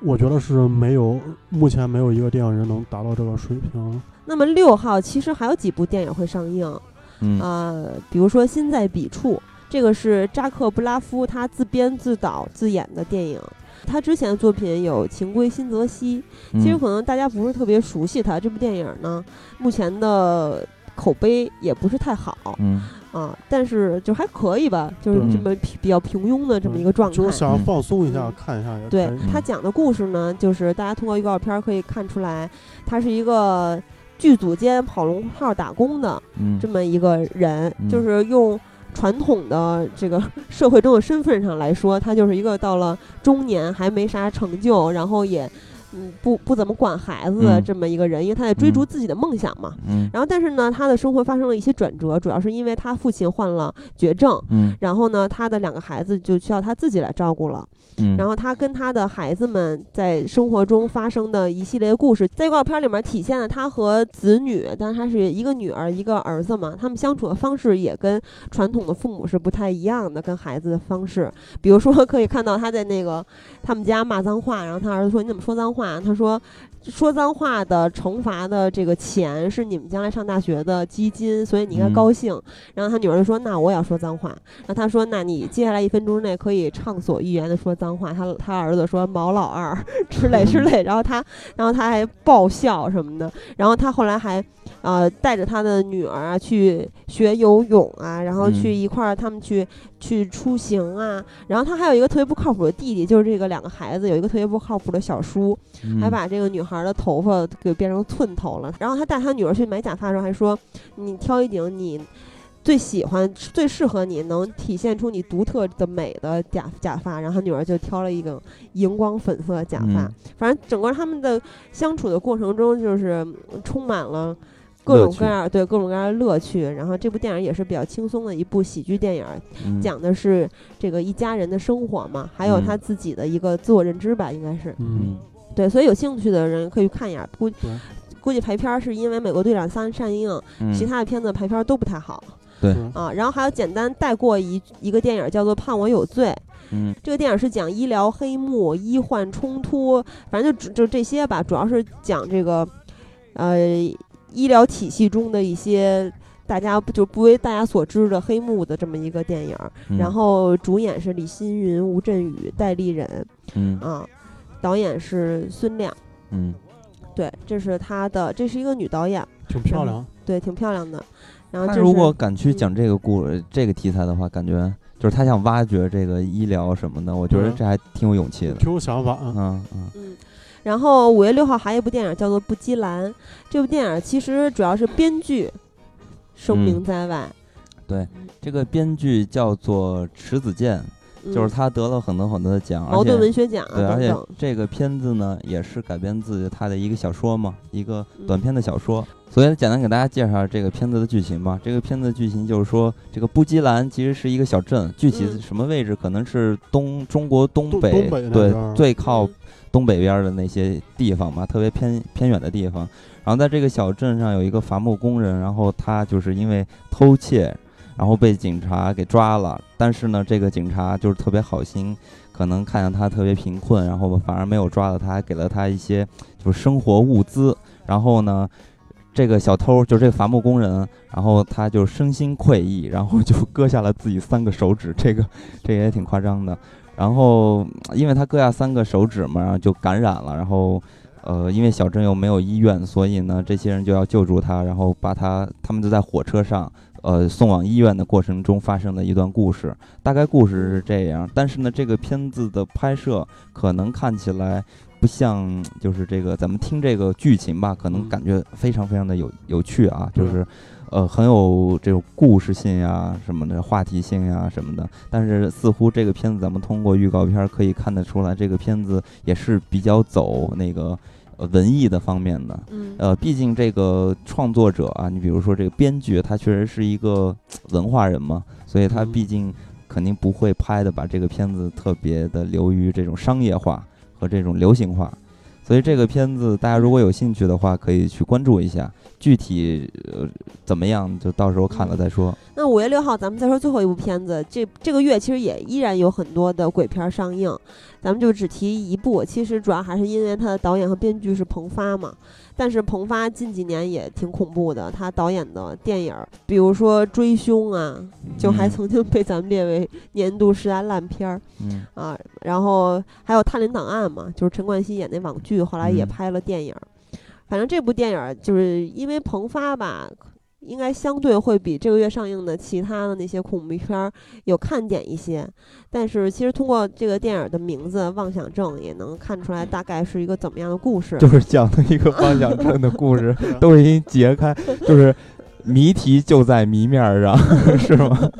我觉得是没有目前没有一个电影人能达到这个水平。那么六号其实还有几部电影会上映，嗯。呃，比如说《心在笔触》，这个是扎克布拉夫他自编自导自演的电影。他之前的作品有《情归新泽西》，其实嗯。可能大家不是特别熟悉他这部电影呢，目前的口碑也不是太好嗯啊，但是就还可以吧，就是这么平比较平庸的这么一个状态。就是想嗯放松一下，嗯看一下对以。他讲的故事呢，就是大家通过预告片儿可以看出来，他是一个剧组间跑龙套打工的嗯这么一个人，嗯就是用传统的这个 *laughs* 社会中的身份上来说，他就是一个到了中年还没啥成就，然后也嗯不不怎么管孩子这么一个人，因为他在追逐嗯自己的梦想嘛。嗯然后，但是呢，他的生活发生了一些转折，主要是因为他父亲患了绝症，嗯然后呢，他的两个孩子就需要他自己来照顾了。嗯，然后他跟他的孩子们在生活中发生的一系列故事，在预告片里面体现了他和子女，但他是一个女儿一个儿子嘛，他们相处的方式也跟传统的父母是不太一样的，跟孩子的方式，比如说可以看到他在那个他们家骂脏话，然后他儿子说你怎么说脏话？话他说。说脏话的惩罚的这个钱是你们将来上大学的基金，所以你应该嗯高兴。然后他女儿就说：“那我也要说脏话。”然后他说：“那你接下来一分钟内可以畅所欲言的说脏话。他”他儿子说“毛老二”之类之类，*laughs* *laughs* 然后他然后他还爆笑什么的。然后他后来还呃带着他的女儿啊去学游泳啊，然后去嗯一块儿他们去去出行啊。然后他还有一个特别不靠谱的弟弟，就是这个两个孩子有一个特别不靠谱的小叔，嗯还把这个女孩的头发给变成寸头了。然后他带他女儿去买假发的时候还说：“你挑一顶你最喜欢、最适合你、能体现出你独特的美的假假发。”然后他女儿就挑了一个荧光粉色假发。嗯反正整个他们的相处的过程中，就是嗯充满了。各种各样对各种各样的乐趣，然后这部电影也是比较轻松的一部喜剧电影，嗯讲的是这个一家人的生活嘛，还有嗯他自己的一个自我认知吧，应该是。对，所以有兴趣的人可以看一眼。估对估计排片儿是因为《美国队长三》上映，嗯其他的片子排片儿都不太好对啊。然后还有简单带过一一个电影叫做《判我有罪》，嗯这个电影是讲医疗黑幕、医患冲突，反正就只就这些吧，主要是讲这个呃医疗体系中的一些大家不就不为大家所知的黑幕的这么一个电影。嗯然后主演是李星云、吴镇宇、戴立忍嗯啊，导演是孙亮。嗯对，这是她的，这是一个女导演，挺漂亮。对，挺漂亮的。然后他如果敢去嗯讲这个故这个题材的话，感觉就是他想挖掘这个医疗什么的，我觉得这还挺有勇气的。挺有想法啊。嗯嗯嗯，然后五月六号还有一部电影叫做《不羁蓝》，这部电影其实主要是编剧声名嗯在外，对，这个编剧叫做迟子健，嗯就是他得了很多很多的奖，茅盾而且文学奖啊对，而且。这个片子呢也是改编自他的一个小说嘛，一个嗯短篇的小说。所以简单给大家介绍这个片子的剧情吧。这个片子的剧情就是说，这个布基兰其实是一个小镇，具体嗯什么位置可能是东中国东东北东北对最靠嗯东北边的那些地方嘛，特别偏偏远的地方。然后在这个小镇上有一个伐木工人，然后他就是因为偷窃，然后被警察给抓了。但是呢，这个警察就是特别好心，可能看见他特别贫困，然后反而没有抓到他，还给了他一些就是生活物资。然后呢，这个小偷就是这个伐木工人，然后他就身心溃意，然后就割下了自己三个手指，这个这也挺夸张的。然后因为他割下三个手指嘛，然后就感染了，然后。呃，因为小镇又没有医院，所以呢，这些人就要救助他，然后把他，他们就在火车上，呃，送往医院的过程中发生的一段故事。大概故事是这样，但是呢，这个片子的拍摄可能看起来不像，就是这个咱们听这个剧情吧，可能嗯感觉非常非常的有有趣啊，就是。呃，很有这种故事性呀、什么的话题性呀、什么的，但是似乎这个片子咱们通过预告片儿可以看得出来，这个片子也是比较走那个呃文艺的方面的。嗯呃，毕竟这个创作者啊，你比如说这个编剧，他确实是一个文化人嘛，所以他嗯毕竟肯定不会拍的把这个片子特别的流于这种商业化和这种流行化。所以这个片子大家如果有兴趣的话，可以去关注一下。具体呃怎么样，就到时候看了再说。那五月六号，咱们再说最后一部片子。这这个月其实也依然有很多的鬼片上映，咱们就只提一部。其实主要还是因为他的导演和编剧是彭发嘛。但是彭发近几年也挺恐怖的，他导演的电影，比如说《追凶》啊，就还嗯曾经被咱们列为年度十大烂片儿嗯啊。然后还有《探灵档案》嘛，就是陈冠希演那网剧，后来也嗯拍了电影。反正这部电影儿就是因为彭发吧，应该相对会比这个月上映的其他的那些恐怖片儿有看点一些。但是其实通过这个电影的名字《妄想症》，也能看出来大概是一个怎么样的故事。就是讲的一个妄想症的故事，*laughs* 都已经解开，就是谜题就在谜面儿上，*laughs* 是吗？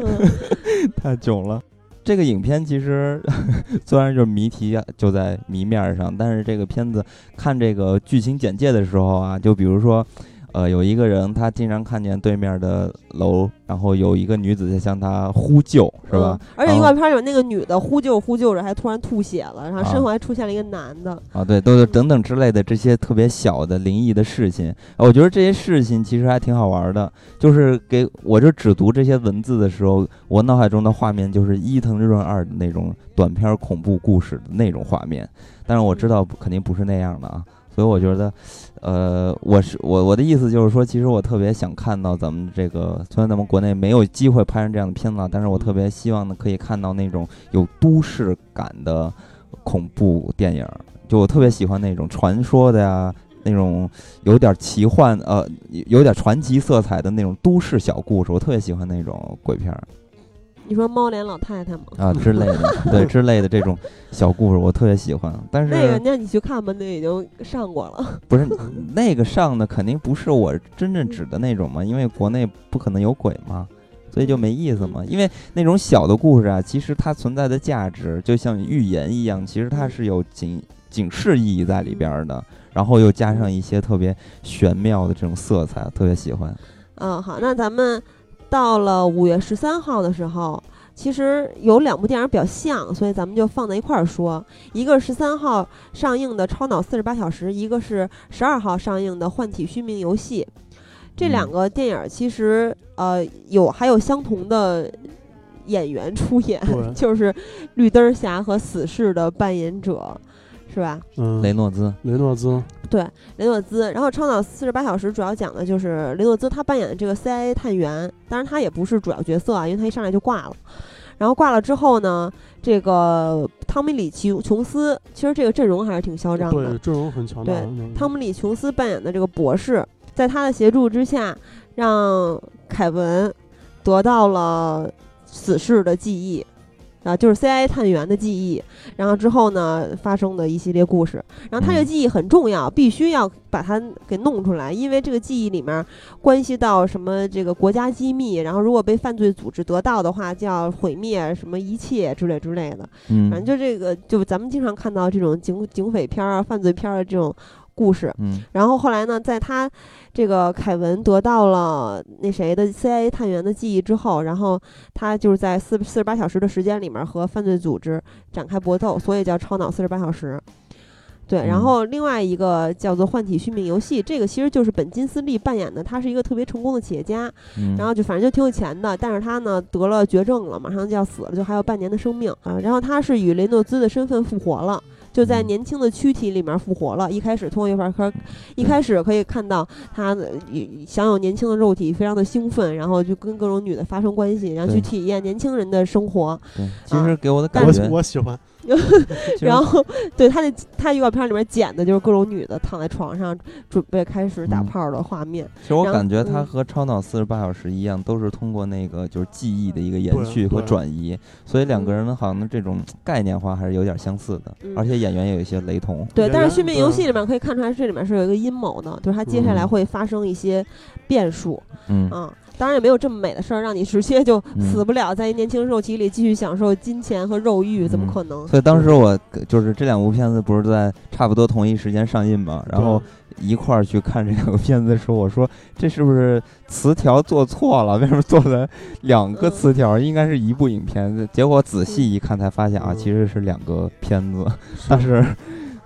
嗯 *laughs* 太囧了。这个影片其实 *laughs* 虽然就是谜题就在谜面上，但是这个片子看这个剧情简介的时候啊，就比如说，呃，有一个人他经常看见对面的楼，然后有一个女子在向他呼救，是吧？嗯而且预告片里那个女的呼救呼救着，还突然吐血了，然后身啊后还出现了一个男的。啊，对，都是等等之类的这些特别小的灵异的事情，呃我觉得这些事情其实还挺好玩的。就是给我就只读这些文字的时候，我脑海中的画面就是伊藤润二的那种短片恐怖故事的那种画面，但是我知道肯定不是那样的啊，所以我觉得，呃，我是我我的意思就是说，其实我特别想看到咱们这个，虽然咱们国内没有机会拍成这样的片子，但是我特别希望呢可以看到那种有都市感的恐怖电影。就我特别喜欢那种传说的呀，那种有点奇幻呃，有点传奇色彩的那种都市小故事，我特别喜欢那种鬼片儿你说猫脸老太太吗？啊之类的，对之类的这种小故事，我特别喜欢。但是那个，那你去看吧，那个已经上过了。*laughs* 不是那个上的肯定不是我真正指的那种嘛，因为国内不可能有鬼嘛，所以就没意思嘛。因为那种小的故事啊，其实它存在的价值就像寓言一样，其实它是有警警示意义在里边儿的，然后又加上一些特别玄妙的这种色彩，特别喜欢。嗯，好，那咱们到了五月十三号的时候，其实有两部电影比较像，所以咱们就放在一块儿说。一个是十三号上映的《超脑四十八小时》，一个是十二号上映的《幻体虚名游戏》。这两嗯个电影其实呃有还有相同的演员出演，*laughs* 就是绿灯侠和死侍的扮演者。是吧？嗯，雷诺兹，雷诺兹，对雷诺兹，然后《超脑四十八小时》主要讲的就是雷诺兹他扮演的这个 CIA 探员，当然他也不是主要角色啊，因为他一上来就挂了。然后挂了之后呢，这个汤米·里奇琼斯，其实这个阵容还是挺嚣张的对，。阵容很强大对。汤姆·里琼斯扮演的这个博士，在他的协助之下，让凯文得到了死士的记忆。啊，就是 CIA 探员的记忆，然后之后呢发生的一系列故事，然后他这个嗯。记忆很重要，必须要把它给弄出来，因为这个记忆里面关系到什么这个国家机密，然后如果被犯罪组织得到的话，就要毁灭什么一切之类之类的。嗯，反正就这个，就咱们经常看到这种警警匪片儿啊、犯罪片儿的这种故事。嗯然后后来呢，在他这个凯文得到了那谁的 CIA 探员的记忆之后，然后他就是在四四十八小时的时间里面和犯罪组织展开搏斗，所以叫超脑四十八小时。对，然嗯后另外一个叫做《换体续命游戏》，这个其实就是本金斯利扮演的，他是一个特别成功的企业家，嗯，然后就反正就挺有钱的，但是他呢得了绝症了，马上就要死了，就还有半年的生命啊。然后他是以雷诺兹的身份复活了。就在嗯年轻的躯体里面复活了。一开始通过一块壳，一开始可以看到他的享有年轻的肉体，非常的兴奋，然后就跟各种女的发生关系，然后去体验年轻人的生活。对，其实给我的感我觉，我喜欢，*laughs* 然后对他那他预告片里面剪的就是各种女的躺在床上准备开始打嗯炮的画面。其实我感觉它嗯和超脑四十八小时一样，都是通过那个就是记忆的一个延续和转移，所以两个嗯人好像这种概念化还是有点相似的，嗯而且演员也有一些雷同。对，但是《续命游戏》里面可以看出来，这里面是有一个阴谋的，就是他接下来嗯会发生一些变数。嗯，嗯，当然也没有这么美的事儿，让你直接就嗯死不了，在一年轻肉体里继续享受金钱和肉欲，怎么嗯可能？所以当时我就是这两部片子不是在差不多同一时间上映嘛，然后一块儿去看这两个片子的时候，我说这是不是词条做错了？为什么做的两个嗯词条？应该是一部影片。结果仔细一看才发现啊，嗯其实是两个片子。但是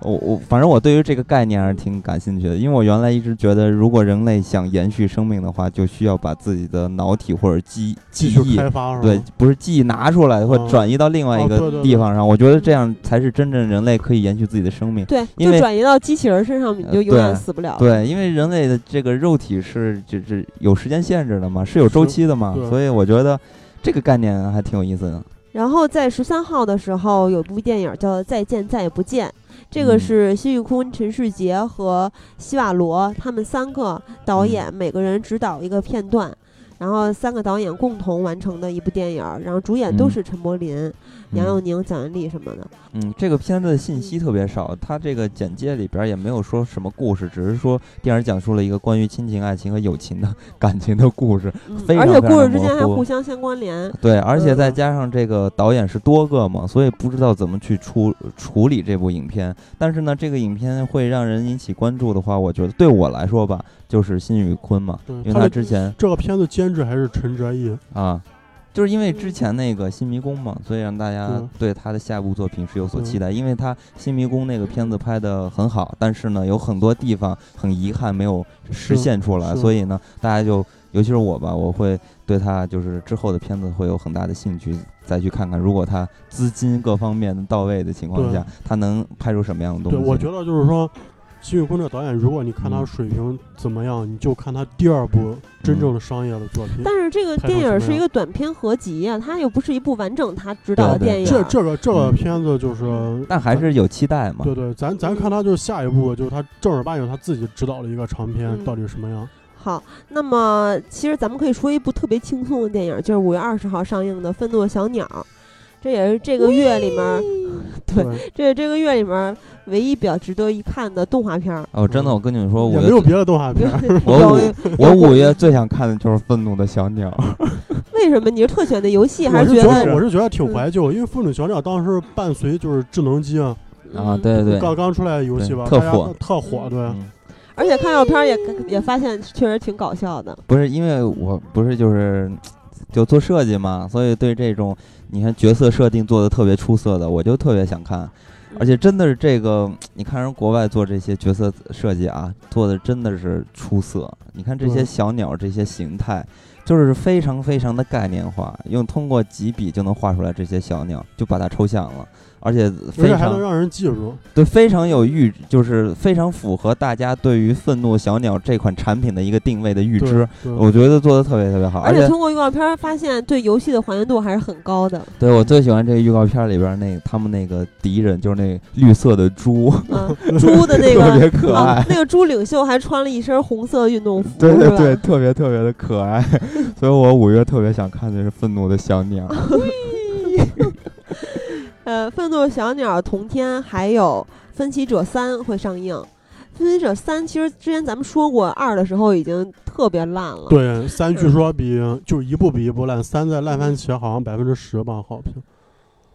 我我反正我对于这个概念还是挺感兴趣的，因为我原来一直觉得，如果人类想延续生命的话，就需要把自己的脑体或者记记忆开发？对，不是记忆拿出来或嗯转移到另外一个地方上，我觉得这样才是真正人类可以延续自己的生命。对，因为就转移到机器人身上，你呃就永远死不了。对，因为人类的这个肉体是就是有时间限制的嘛，是有周期的嘛，所以我觉得这个概念还挺有意思的。然后在十三号的时候，有部电影叫《再见再也不见》，这个嗯。是辛玉坤、陈世杰和西瓦罗他们三个导嗯。演，每个人指导一个片段。然后三个导演共同完成的一部电影，然后主演都嗯。是陈柏霖、杨佑宁、蒋雯丽什么的。嗯，这个片子的信息特别少，它这个简介里边也没有说什么故事，只是说电影讲述了一个关于亲情、爱情和友情的 *laughs* 感情的故事。嗯非，而且故事之间还互相相关联。对，而且再嗯加上这个导演是多个嘛，所以不知道怎么去处处理这部影片。但是呢，这个影片会让人引起关注的话，我觉得对我来说吧，就是辛宇坤嘛，因为他之前这个片子监制还是陈哲艺，啊，就是因为之前那个《新迷宫》嘛，所以让大家嗯对他的下部作品是有所期嗯待。因为他《新迷宫》那个片子拍的很好，但是呢，有很多地方很遗憾没有实现出来，所以呢，大家就尤其是我吧，我会对他就是之后的片子会有很大的兴趣，再去看看，如果他资金各方面的到位的情况下，他能拍出什么样的东对，西？我觉得就是说，辛宇坤这导演，如果你看他嗯水平怎么样，你就看他第二部真正的商业的作品。但是这个电影是一个短片合集呀、它又不是一部完整他指导的对对电影。这这个这个嗯片子就是，但还是有期待嘛。对对，咱咱看他就是下一部，就是他正儿八经他自己指导的一个长片，嗯到底什么样？好，那么其实咱们可以说一部特别轻松的电影，就是五月二十号上映的《愤怒的小鸟》，这也是这个月里面，*laughs* 对，这是这个月里面唯一比较值得一看的动画片儿。哦，真的，我跟你们说，我没有别的动画片。*laughs* 我五我五月最想看的就是《愤怒的小鸟》。*laughs* 为什么你是特选的游戏，还我是觉觉得得我是觉得挺怀旧，因为《愤怒小鸟》当时伴随就是智能机啊，啊，嗯对对对，刚刚出来的游戏吧，特火特火，对。嗯而且看照片也也发现确实挺搞笑的。不是因为我不是就是就做设计嘛，所以对这种你看角色设定做的特别出色的，我就特别想看。而且真的是这个，你看人国外做这些角色设计啊，做的真的是出色。你看这些小鸟这些形态，就是非常非常的概念化，用通过几笔就能画出来这些小鸟，就把它抽象了。而且非常且还能让人记住。对非常有预，就是非常符合大家对于愤怒小鸟这款产品的一个定位的预知对。我觉得做的特别特别好，而且而且通过预告片儿发现，对游戏的还原度还是很高的。对我最喜欢这个预告片里边那他们那个敌人就是那绿色的猪，嗯，*laughs* 猪的那特别个可爱啊，那个猪领袖还穿了一身红色运动服，对对是吧对，特别特别的可爱，*laughs* 所以我五月特别想看的是愤怒的小鸟。*laughs* 呃，愤怒小鸟同天还有分歧者三会上映。分歧者三其实之前咱们说过，二的时候已经特别烂了。对，三据说比就是一部比一部烂，三在烂番茄好像百分之十吧好评。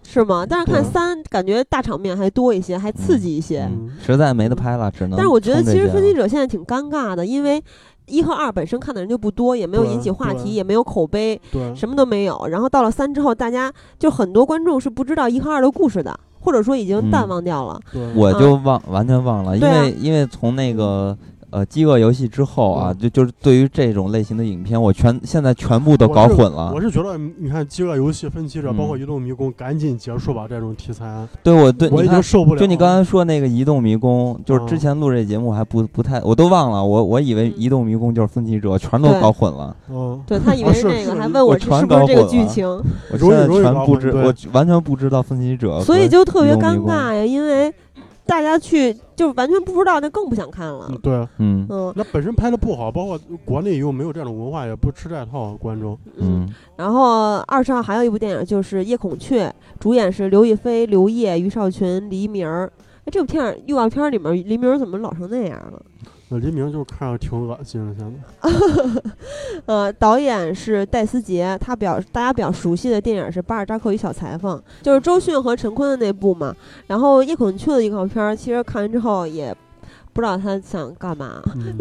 是吗？但是看三，感觉大场面还多一些，还刺激一些。嗯实在没得拍了，只能。但是我觉得其实分歧者现在挺尴尬的，因为一和二本身看的人就不多，也没有引起话题，也没有口碑，什么都没有。然后到了三之后，大家就很多观众是不知道一和二的故事的，或者说已经淡嗯忘掉了。对我就忘完全忘了，因为因为从那个呃饥饿游戏之后啊，嗯就就是对于这种类型的影片，我全现在全部都搞混了我。是觉得，你看《饥饿游戏》《分歧者》嗯包括《移动迷宫》，赶紧结束吧，这种题材，对我对，我已经。受不了了。就你刚才说那个移动迷宫，就是之嗯前录这节目还不不太，我都忘了，我我以为嗯移动迷宫就是分歧者，全都搞混了。嗯，对他以为是那个，还问我全这是不是这个搞混了剧情，我现在全不知，我完全不知道分歧者所以就特别尴尬呀，因为大家去就完全不知道，那更不想看了嗯。对，嗯嗯那本身拍的不好，包括国内又没有这种文化，也不吃这套观众。嗯，嗯然后二十号还有一部电影就是《夜孔雀》，主演是刘亦菲、刘烨、于少群、黎明儿。哎，这部片儿预告片儿里面黎明儿怎么老成那样了？那黎明就是看着挺恶心的，现在。*laughs* 呃，导演是戴思杰，他比较大家比较熟悉的电影是《巴尔扎克与小裁缝》，就是周迅和陈坤的那部嘛。然后《夜孔雀》的预告片儿，其实看完之后也不知道他想干嘛。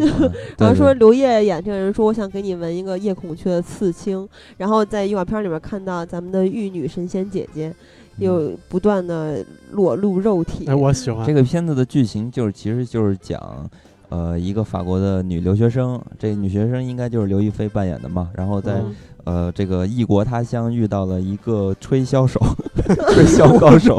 *laughs* 然后说刘烨演这个人说，我想给你纹一个夜孔雀的刺青，然后在预告片里面看到咱们的玉女神仙姐姐又不断的裸露肉体。哎，我喜欢这个片子的剧情就是，其实就是讲，呃，一个法国的女留学生，这女学生应该就是刘亦菲扮演的嘛。然后在、呃这个异国他乡遇到了一个吹箫手，*laughs* 吹箫高手。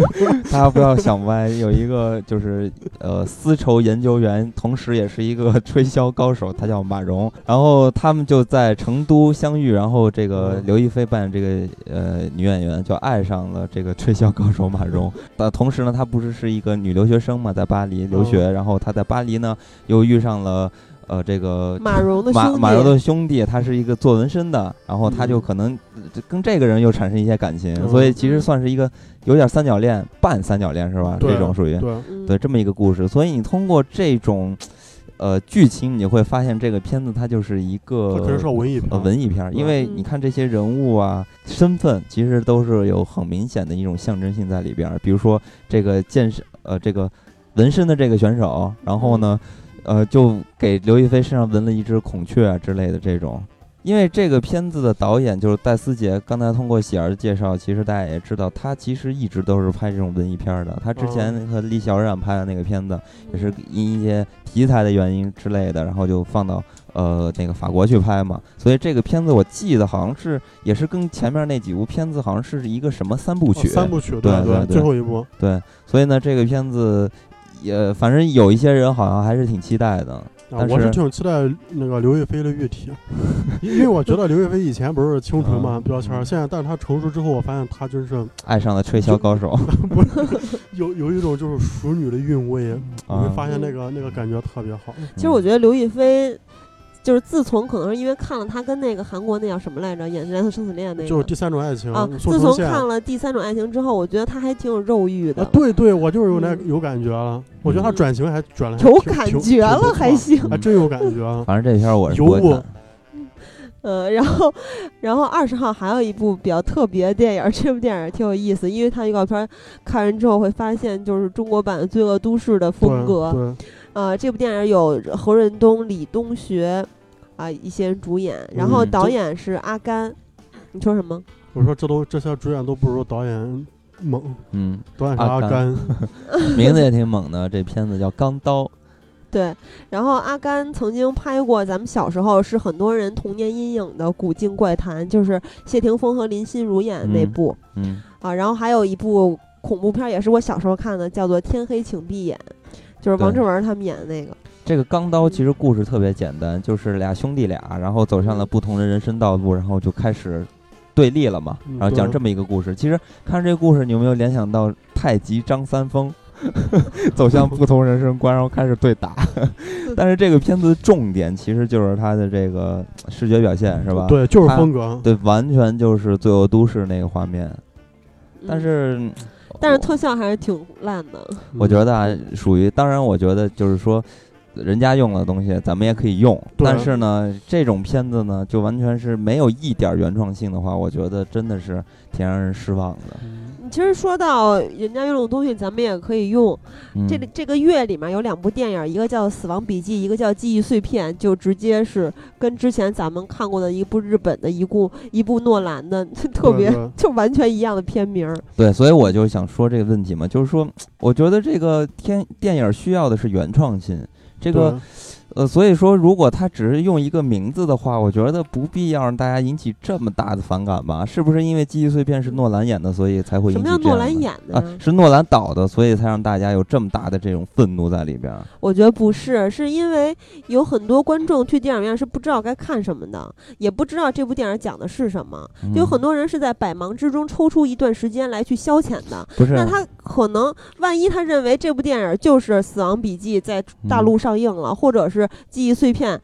*laughs* 大家不要想歪，有一个就是呃丝绸研究员，同时也是一个吹箫高手，他叫马蓉。然后他们就在成都相遇，然后这个嗯刘亦菲扮演这个呃女演员就爱上了这个吹箫高手马蓉。但同时呢，她不是是一个女留学生嘛，在巴黎留学，然后她在巴黎呢又遇上了呃这个马蓉的兄弟，马马蓉的兄弟，他是一个做纹身的，然后他就可能呃跟这个人又产生一些感情，嗯所以其实算是一个有点三角恋，半三角恋是吧？对这种属于对，这么一个故事。所以你通过这种呃剧情，你会发现这个片子它就是一个文艺片呃，文艺片儿，因为嗯你看这些人物啊、身份，其实都是有很明显的一种象征性在里边儿。比如说这个健身，呃，这个纹身的这个选手，然后呢，呃，就给刘亦菲身上纹了一只孔雀啊之类的这种。因为这个片子的导演就是戴思杰，刚才通过喜儿的介绍，其实大家也知道，他其实一直都是拍这种文艺片儿的。他之前和李小冉拍的那个片子，也是因一些题材的原因之类的，然后就放到呃那个法国去拍嘛。所以这个片子我记得好像是也是跟前面那几部片子好像是一个什么三部曲，哦三部曲，对对对，对最后一部。对。所以呢，这个片子也反正有一些人好像还是挺期待的。我是挺期待那个刘亦菲的玉体，*laughs* 因为我觉得刘亦菲以前不是清纯嘛嗯标签儿，嗯现在但是她成熟之后，我发现她真是爱上了吹箫高手 *laughs* 有有一种就是熟女的韵味，你会啊，发现那个那个感觉特别好。其实我觉得刘亦菲。就是自从可能是因为看了他跟那个韩国那叫什么来着，演《蓝色生死恋》那个，就是第三种爱情，啊，自从看了《第三种爱情》之后，我觉得他还挺有肉欲的，啊，对对，我就是有那嗯有感觉了。我觉得她嗯转型还转了还有感觉了还行。还真有感觉了。*laughs* 反正这片儿我是尤物不会看。*laughs* 呃，然后，然后二十号还有一部比较特别的电影，这部电影挺有意思，因为它预告片看完之后会发现，就是中国版《罪恶都市》的风格。对，呃，这部电影有何润东、李东学啊、一些人主演，然后嗯导演是阿甘。你说什么？我说这都这些主演都不如导演猛，嗯，导演是阿甘阿甘，*laughs* 名字也挺猛的。这片子叫《钢刀》。对，然后阿甘曾经拍过咱们小时候是很多人童年阴影的《古镜怪谈》，就是谢霆锋和林心如演的那嗯部。嗯啊，然后还有一部恐怖片，也是我小时候看的，叫做《天黑请闭眼》，就是王志文他们演的那个。这个钢刀其实故事特别简单，就是俩兄弟俩，然后走上了不同的人生道路，然后就开始对立了嘛，然后讲这么一个故事。其实看这个故事，你有没有联想到太极张三丰 *laughs* 走向不同人生观，然后开始对打？*laughs* 但是这个片子的重点其实就是它的这个视觉表现，是吧？对，就是风格。对，完全就是《罪恶都市》那个画面。但嗯，是，但是特效还是挺烂的。我觉得啊，属于当然，我觉得就是说，人家用的东西咱们也可以用，对但是呢，这种片子呢，就完全是没有一点儿原创性的话，我觉得真的是挺让人失望的。嗯其实说到人家用的东西，咱们也可以用。嗯、这里这个月里面有两部电影，一个叫《死亡笔记》，一个叫《记忆碎片》，就直接是跟之前咱们看过的一部日本的一部一部诺兰的 *laughs* 特别对对就完全一样的片名儿。对，所以我就想说这个问题嘛，就是说，我觉得这个天电影需要的是原创性，这个对呃，所以说，如果他只是用一个名字的话，我觉得不必要让大家引起这么大的反感吧？是不是因为《记忆碎片》是诺兰演的，所以才会什引起么叫诺兰演的啊？是诺兰导的，所以才让大家有这么大的这种愤怒在里边儿。我觉得不是，是因为有很多观众去电影院是不知道该看什么的，也不知道这部电影讲的是什么。有很嗯多人是在百忙之中抽出一段时间来去消遣的。不是那他可能万一他认为这部电影就是《死亡笔记》在大陆上映了，或者是《记忆碎片》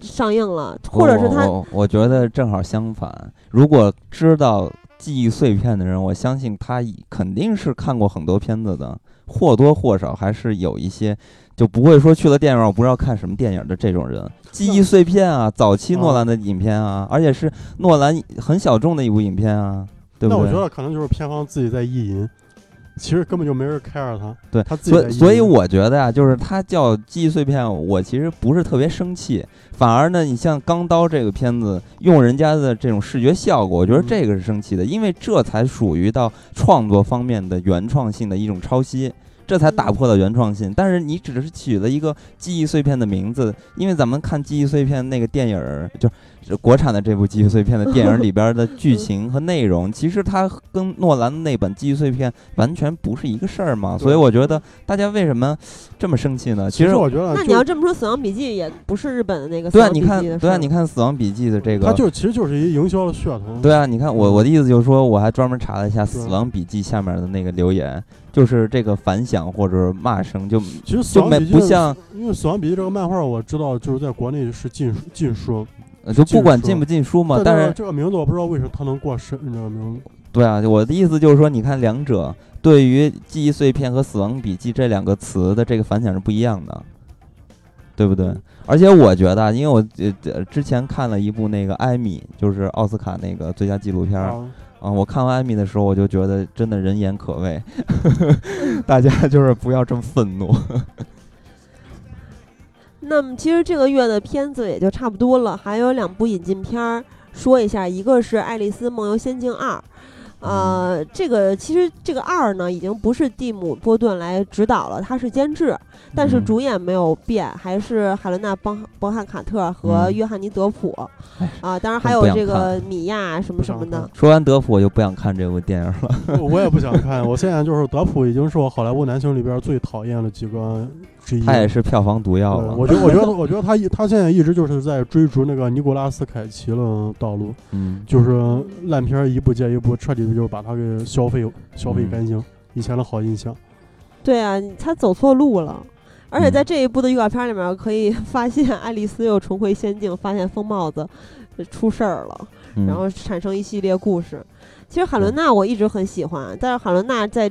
上映了，或者是他我我我觉得正好相反。如果知道记忆碎片的人，我相信他肯定是看过很多片子的，或多或少还是有一些，就不会说去了电影院我不知道看什么电影的这种人。记忆碎片啊，早期诺兰的影片啊，而且是诺兰很小众的一部影片啊，对不对？那我觉得可能就是片方自己在意淫，其实根本就没人 care 他。对他自己。所以所以我觉得呀、就是他叫记忆碎片，我其实不是特别生气，反而呢，你像《钢刀》这个片子，用人家的这种视觉效果，我觉得嗯这个是生气的，因为这才属于到创作方面的原创性的一种抄袭。这才打破了原创性，但是你只是取了一个记忆碎片的名字，因为咱们看记忆碎片那个电影儿，就是国产的这部记忆碎片的电影 *laughs* 里边的剧情和内容，其实它跟诺兰的那本记忆碎片完全不是一个事儿嘛。所以我觉得大家为什么这么生气呢？其其实我觉得，那你要这么说，《死亡笔记》也不是日本的那个《死对啊，亡笔记》你看，对啊，你看《死亡笔记》的这个，它就其实就是一营销的噱头。对啊，你看我我的意思就是说，我还专门查了一下《死亡笔记》下面的那个留言，就是这个反响或者骂声就其实《死就没亡笔记》不像，因为《死亡笔记》这个漫画我知道就是在国内是禁禁书，呃就不管禁不进书嘛，但但是这个名字我不知道为什么他能过审这个名字。*laughs* 对啊，我的意思就是说，你看两者对于记忆碎片和死亡笔记这两个词的这个反响是不一样的，对不对？而且我觉得啊，因为我之前看了一部那个《艾米》，就是奥斯卡那个最佳纪录片儿啊，啊，我看完《艾米》的时候，我就觉得真的人言可畏，*laughs* 大家就是不要这么愤怒。那么其实这个月的片子也就差不多了，还有两部引进片儿说一下，一个是《爱丽丝梦游仙境二》。呃，这个其实这个二呢，已经不是蒂姆·波顿来指导了，他是监制，但是嗯主演没有变，还是海伦娜·邦邦汉卡特和嗯约翰尼·德普哎啊，当然还有这个米娅什么什么的。说完德普，我就不想看这部电影了。我我也不想看。我现在就是德普已经是我好莱坞男星里边最讨厌的几个之一。他也是票房毒药了。我觉得，我觉得，我觉得他一他现在一直就是在追逐那个尼古拉斯凯奇的道路，嗯，就是烂片儿一部接一部，彻底的就把他给消费消费嗯干净。以前的好印象，对啊，他走错路了。而且在嗯这一部的预告片里面，可以 *laughs* 发现爱丽丝又重回仙境，发现疯帽子呃出事儿了，嗯然后产生一系列故事。其实海伦娜我一直很喜欢，但是海伦娜在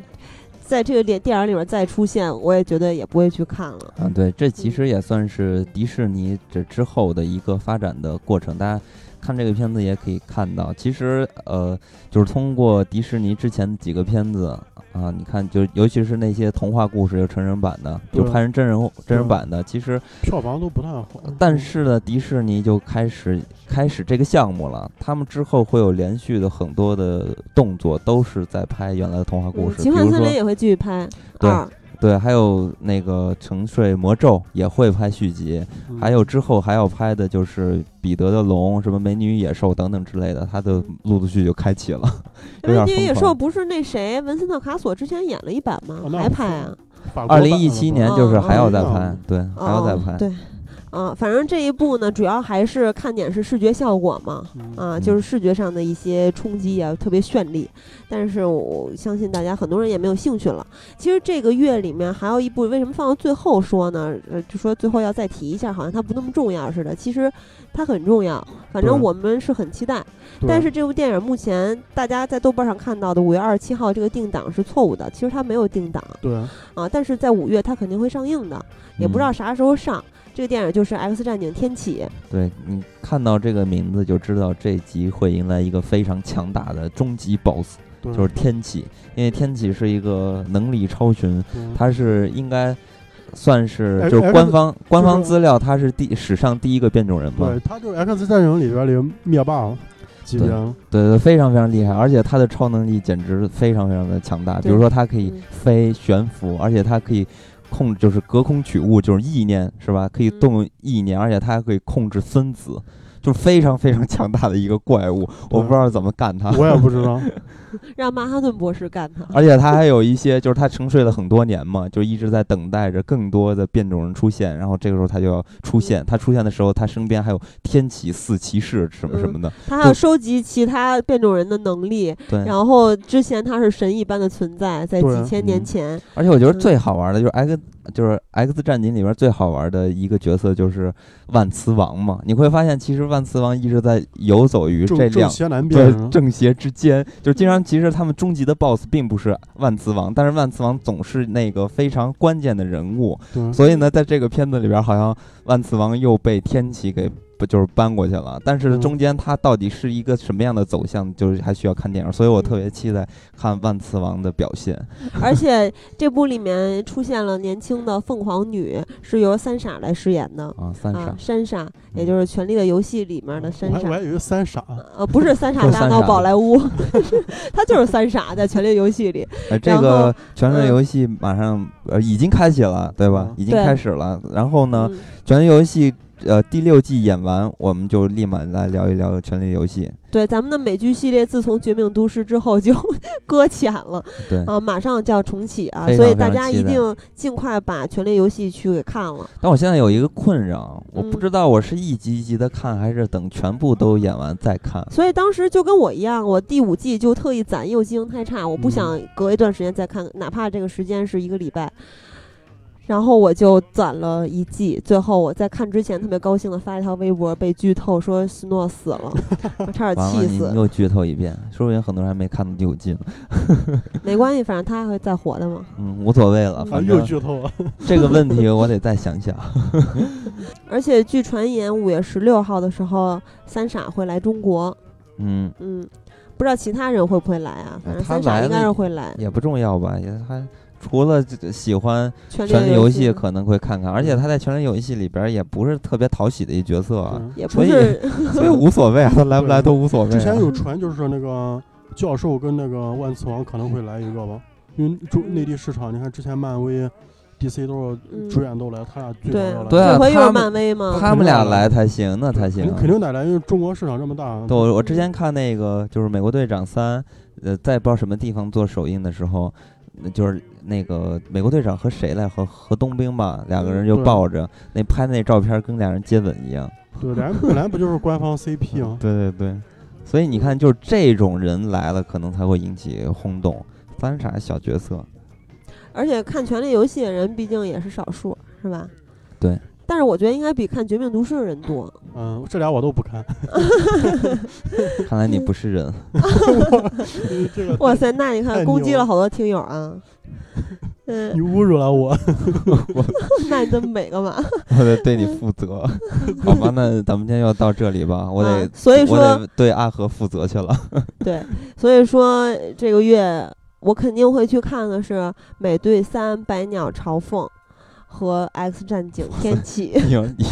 在这个电电影里面再出现，我也觉得也不会去看了。嗯，对，这其实也算是迪士尼这之后的一个发展的过程。大家看这个片子也可以看到，其实呃，就是通过迪士尼之前几个片子啊，你看，就尤其是那些童话故事有成人版的，就拍成真人真人版的，其实票房都不太好。但是呢，迪士尼就开始开始这个项目了。他们之后会有连续的很多的动作，都是在拍原来的童话故嗯事，比如说奇幻森林也会继续拍对二，对，还有那个《沉睡魔咒》也会拍续集，嗯还有之后还要拍的就是彼得的龙、什么美女与野兽等等之类的，他的陆陆续续就开启了，*laughs* 有因为点《野兽》。不是那谁文森特·卡索之前演了一版吗还拍啊？二零一七年就是还要再哦拍，对，还要再拍。哦对，啊，反正这一部呢，主要还是看点是视觉效果嘛，嗯啊，嗯就是视觉上的一些冲击啊，特别绚丽。但是我相信大家很多人也没有兴趣了。其实这个月里面还有一部，为什么放到最后说呢？呃，就说最后要再提一下，好像它不那么重要似的。其实它很重要，反正我们是很期待。但是这部电影目前大家在豆瓣上看到的五月二十七号这个定档是错误的，其实它没有定档对，啊，但是在五月它肯定会上映的，也不知道嗯啥时候上。这个电影就是《X 战警：天启》，对你看到这个名字就知道这集会迎来一个非常强大的终极 BOSS，就是天启。因为天启是一个能力超群，对他是应该算是哎就是哎官方官方资料，他是第史上第一个变种人嘛对，，他就是 X 战警里边的灭霸级别，对对，非常非常厉害，而且他的超能力简直非常非常的强大。比如说，他可以嗯飞、悬浮，而且他可以控制，就是隔空取物，就是意念，是吧？可以嗯动用意念，而且他还可以控制分子，就是非常非常强大的一个怪物。我不知道怎么干他。我也不知道。让曼哈顿博士干他。而且他还有一些，就是他沉睡了很多年嘛，就一直在等待着更多的变种人出现，然后这个时候他就要出现。他出现的时候，他身边还有天启四骑士什么什么的，他还要收集其他变种人的能力，对。然后之前他是神一般的存在，在几千年嗯前，而且我觉得嗯最好玩的就是 X，就是 X 战警里边最好玩的一个角色就是万磁王嘛。你会发现，其实万磁王一直在游走于正这两对辨，正邪之间，就经常其实他们终极的 BOSS 并不是万磁王，但是万磁王总是那个非常关键的人物。所以呢，在这个片子里边，好像万磁王又被天启给不就是搬过去了，但是嗯中间它到底是一个什么样的走向，就是还需要看电影。所以我特别期待看万磁王的表现。*laughs* 而且这部里面出现了年轻的凤凰女，是由三傻来饰演的。啊，三傻啊，，傻，也就是《权力的游戏》里面的三傻我还，以为三傻，呃，不是三傻 *laughs* 大闹宝莱坞，*laughs* 他就是三傻在《权力游戏》里。呃，这个《权力嗯游戏》马上呃已经开启了，对吧嗯？已经开始了。然后呢，嗯《权力游戏》呃第六季演完，我们就立马来聊一聊《权力游戏》。对，咱们的美剧系列自从《绝命毒师》之后就 *laughs* 搁浅了对，啊，马上就要重启啊，非常所以大家一定尽快把《权力游戏》去给看了。但我现在有一个困扰，我不嗯知道我是一集一集的看，还是等全部都演完再看。所以当时就跟我一样，我第五季就特意攒，因为我记性太差，我不嗯想隔一段时间再看，哪怕这个时间是一个礼拜。然后我就攒了一季，最后我在看之前特别高兴的发一条微博，被剧透说斯诺死了，*laughs* 我差点，气死。又剧透一遍，说不定很多人还没看到第五季呢。*laughs* 没关系，反正他还会再活的嘛。嗯，无所谓了，反正，又剧透了。*laughs* 这个问题我得再想想。而且据传言，五月十六号的时候，三傻会来中国。嗯，嗯，不知道其他人会不会来啊？反正三傻应该是会来。也不重要吧，也还除了这个喜欢权《权力游戏戏》可能会看看，而且他在《权力游戏》里边也不是特别讨喜的一角色所以不是所以无所谓啊，他来不来都无所谓啊。之前有传就是那个教授跟那个万磁王可能会来一个吧，因为中内地市场，你看之前漫威、DC 都是嗯主演都来，他俩最对早要来。对啊这漫威吗？他们俩来才行，那才行肯。定得来，因为中国市场这么大。对，我我之前看那个就是《美国队长三》，呃，在不知道什么地方做首映的时候，那就是那个美国队长和谁来和和冬兵吧，两个人就抱着那拍那照片跟俩人接吻一样。对，俩人本来不就是官方 CP 吗？对对对，所以你看，就是这种人来了，可能才会引起轰动。翻啥小角色，而且看《权力游戏》的人毕竟也是少数，是吧？对。但是我觉得应该比看《绝命毒师》的人多。嗯，这俩我都不看。*laughs* *laughs* 看来你不是人。*laughs* 这个哇塞，那你看攻击了了好多听友啊。嗯你，侮辱了我。那你这么美干嘛？我得对你负责，好吧？那咱们今天就到这里吧，我得啊，所以我说得对阿和负责去了。对，所以说这个月我肯定会去看的是《美队三：百鸟朝凤》和《X 战警：*laughs* 天启》，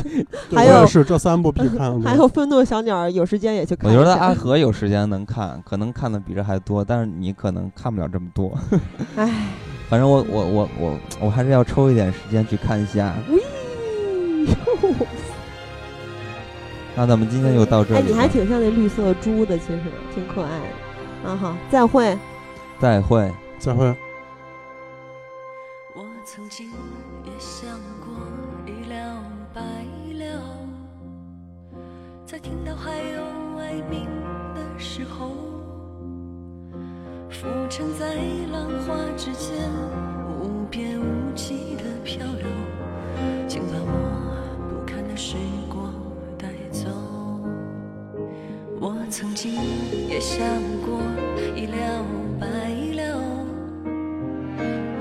*laughs* 还有是这三部必看。*laughs* 还有《愤怒的小鸟》，有时间也去看。我觉得阿和有时间能看，可能看的比这还多，但是你可能看不了这么多。唉，反正我我我我我还是要抽一点时间去看一下。那咱们今天就到这里。哎，你还挺像那绿色猪的，其实挺可爱的。啊好，再会。再会。再会。沉在浪花之间，无边无际的漂流，请把我不堪的时光带走。我曾经也想过一了百了。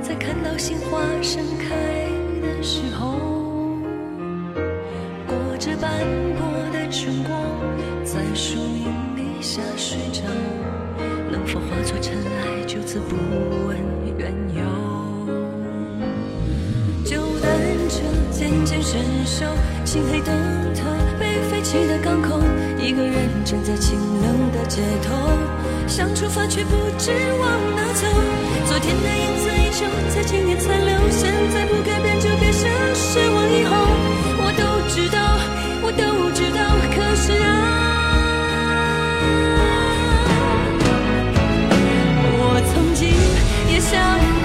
在看到鲜花盛开的时候，裹着斑驳的春光，在树荫底下睡着，能否化作尘埃，就此不问缘由？就单车渐渐伸手，漆黑灯塔被废弃的港口，一个人站在清冷的街头，想出发却不知往哪走。昨天的影子依旧在今天残留，现在不改变就别想失望以后。我都知道，我都知道，可是啊。相。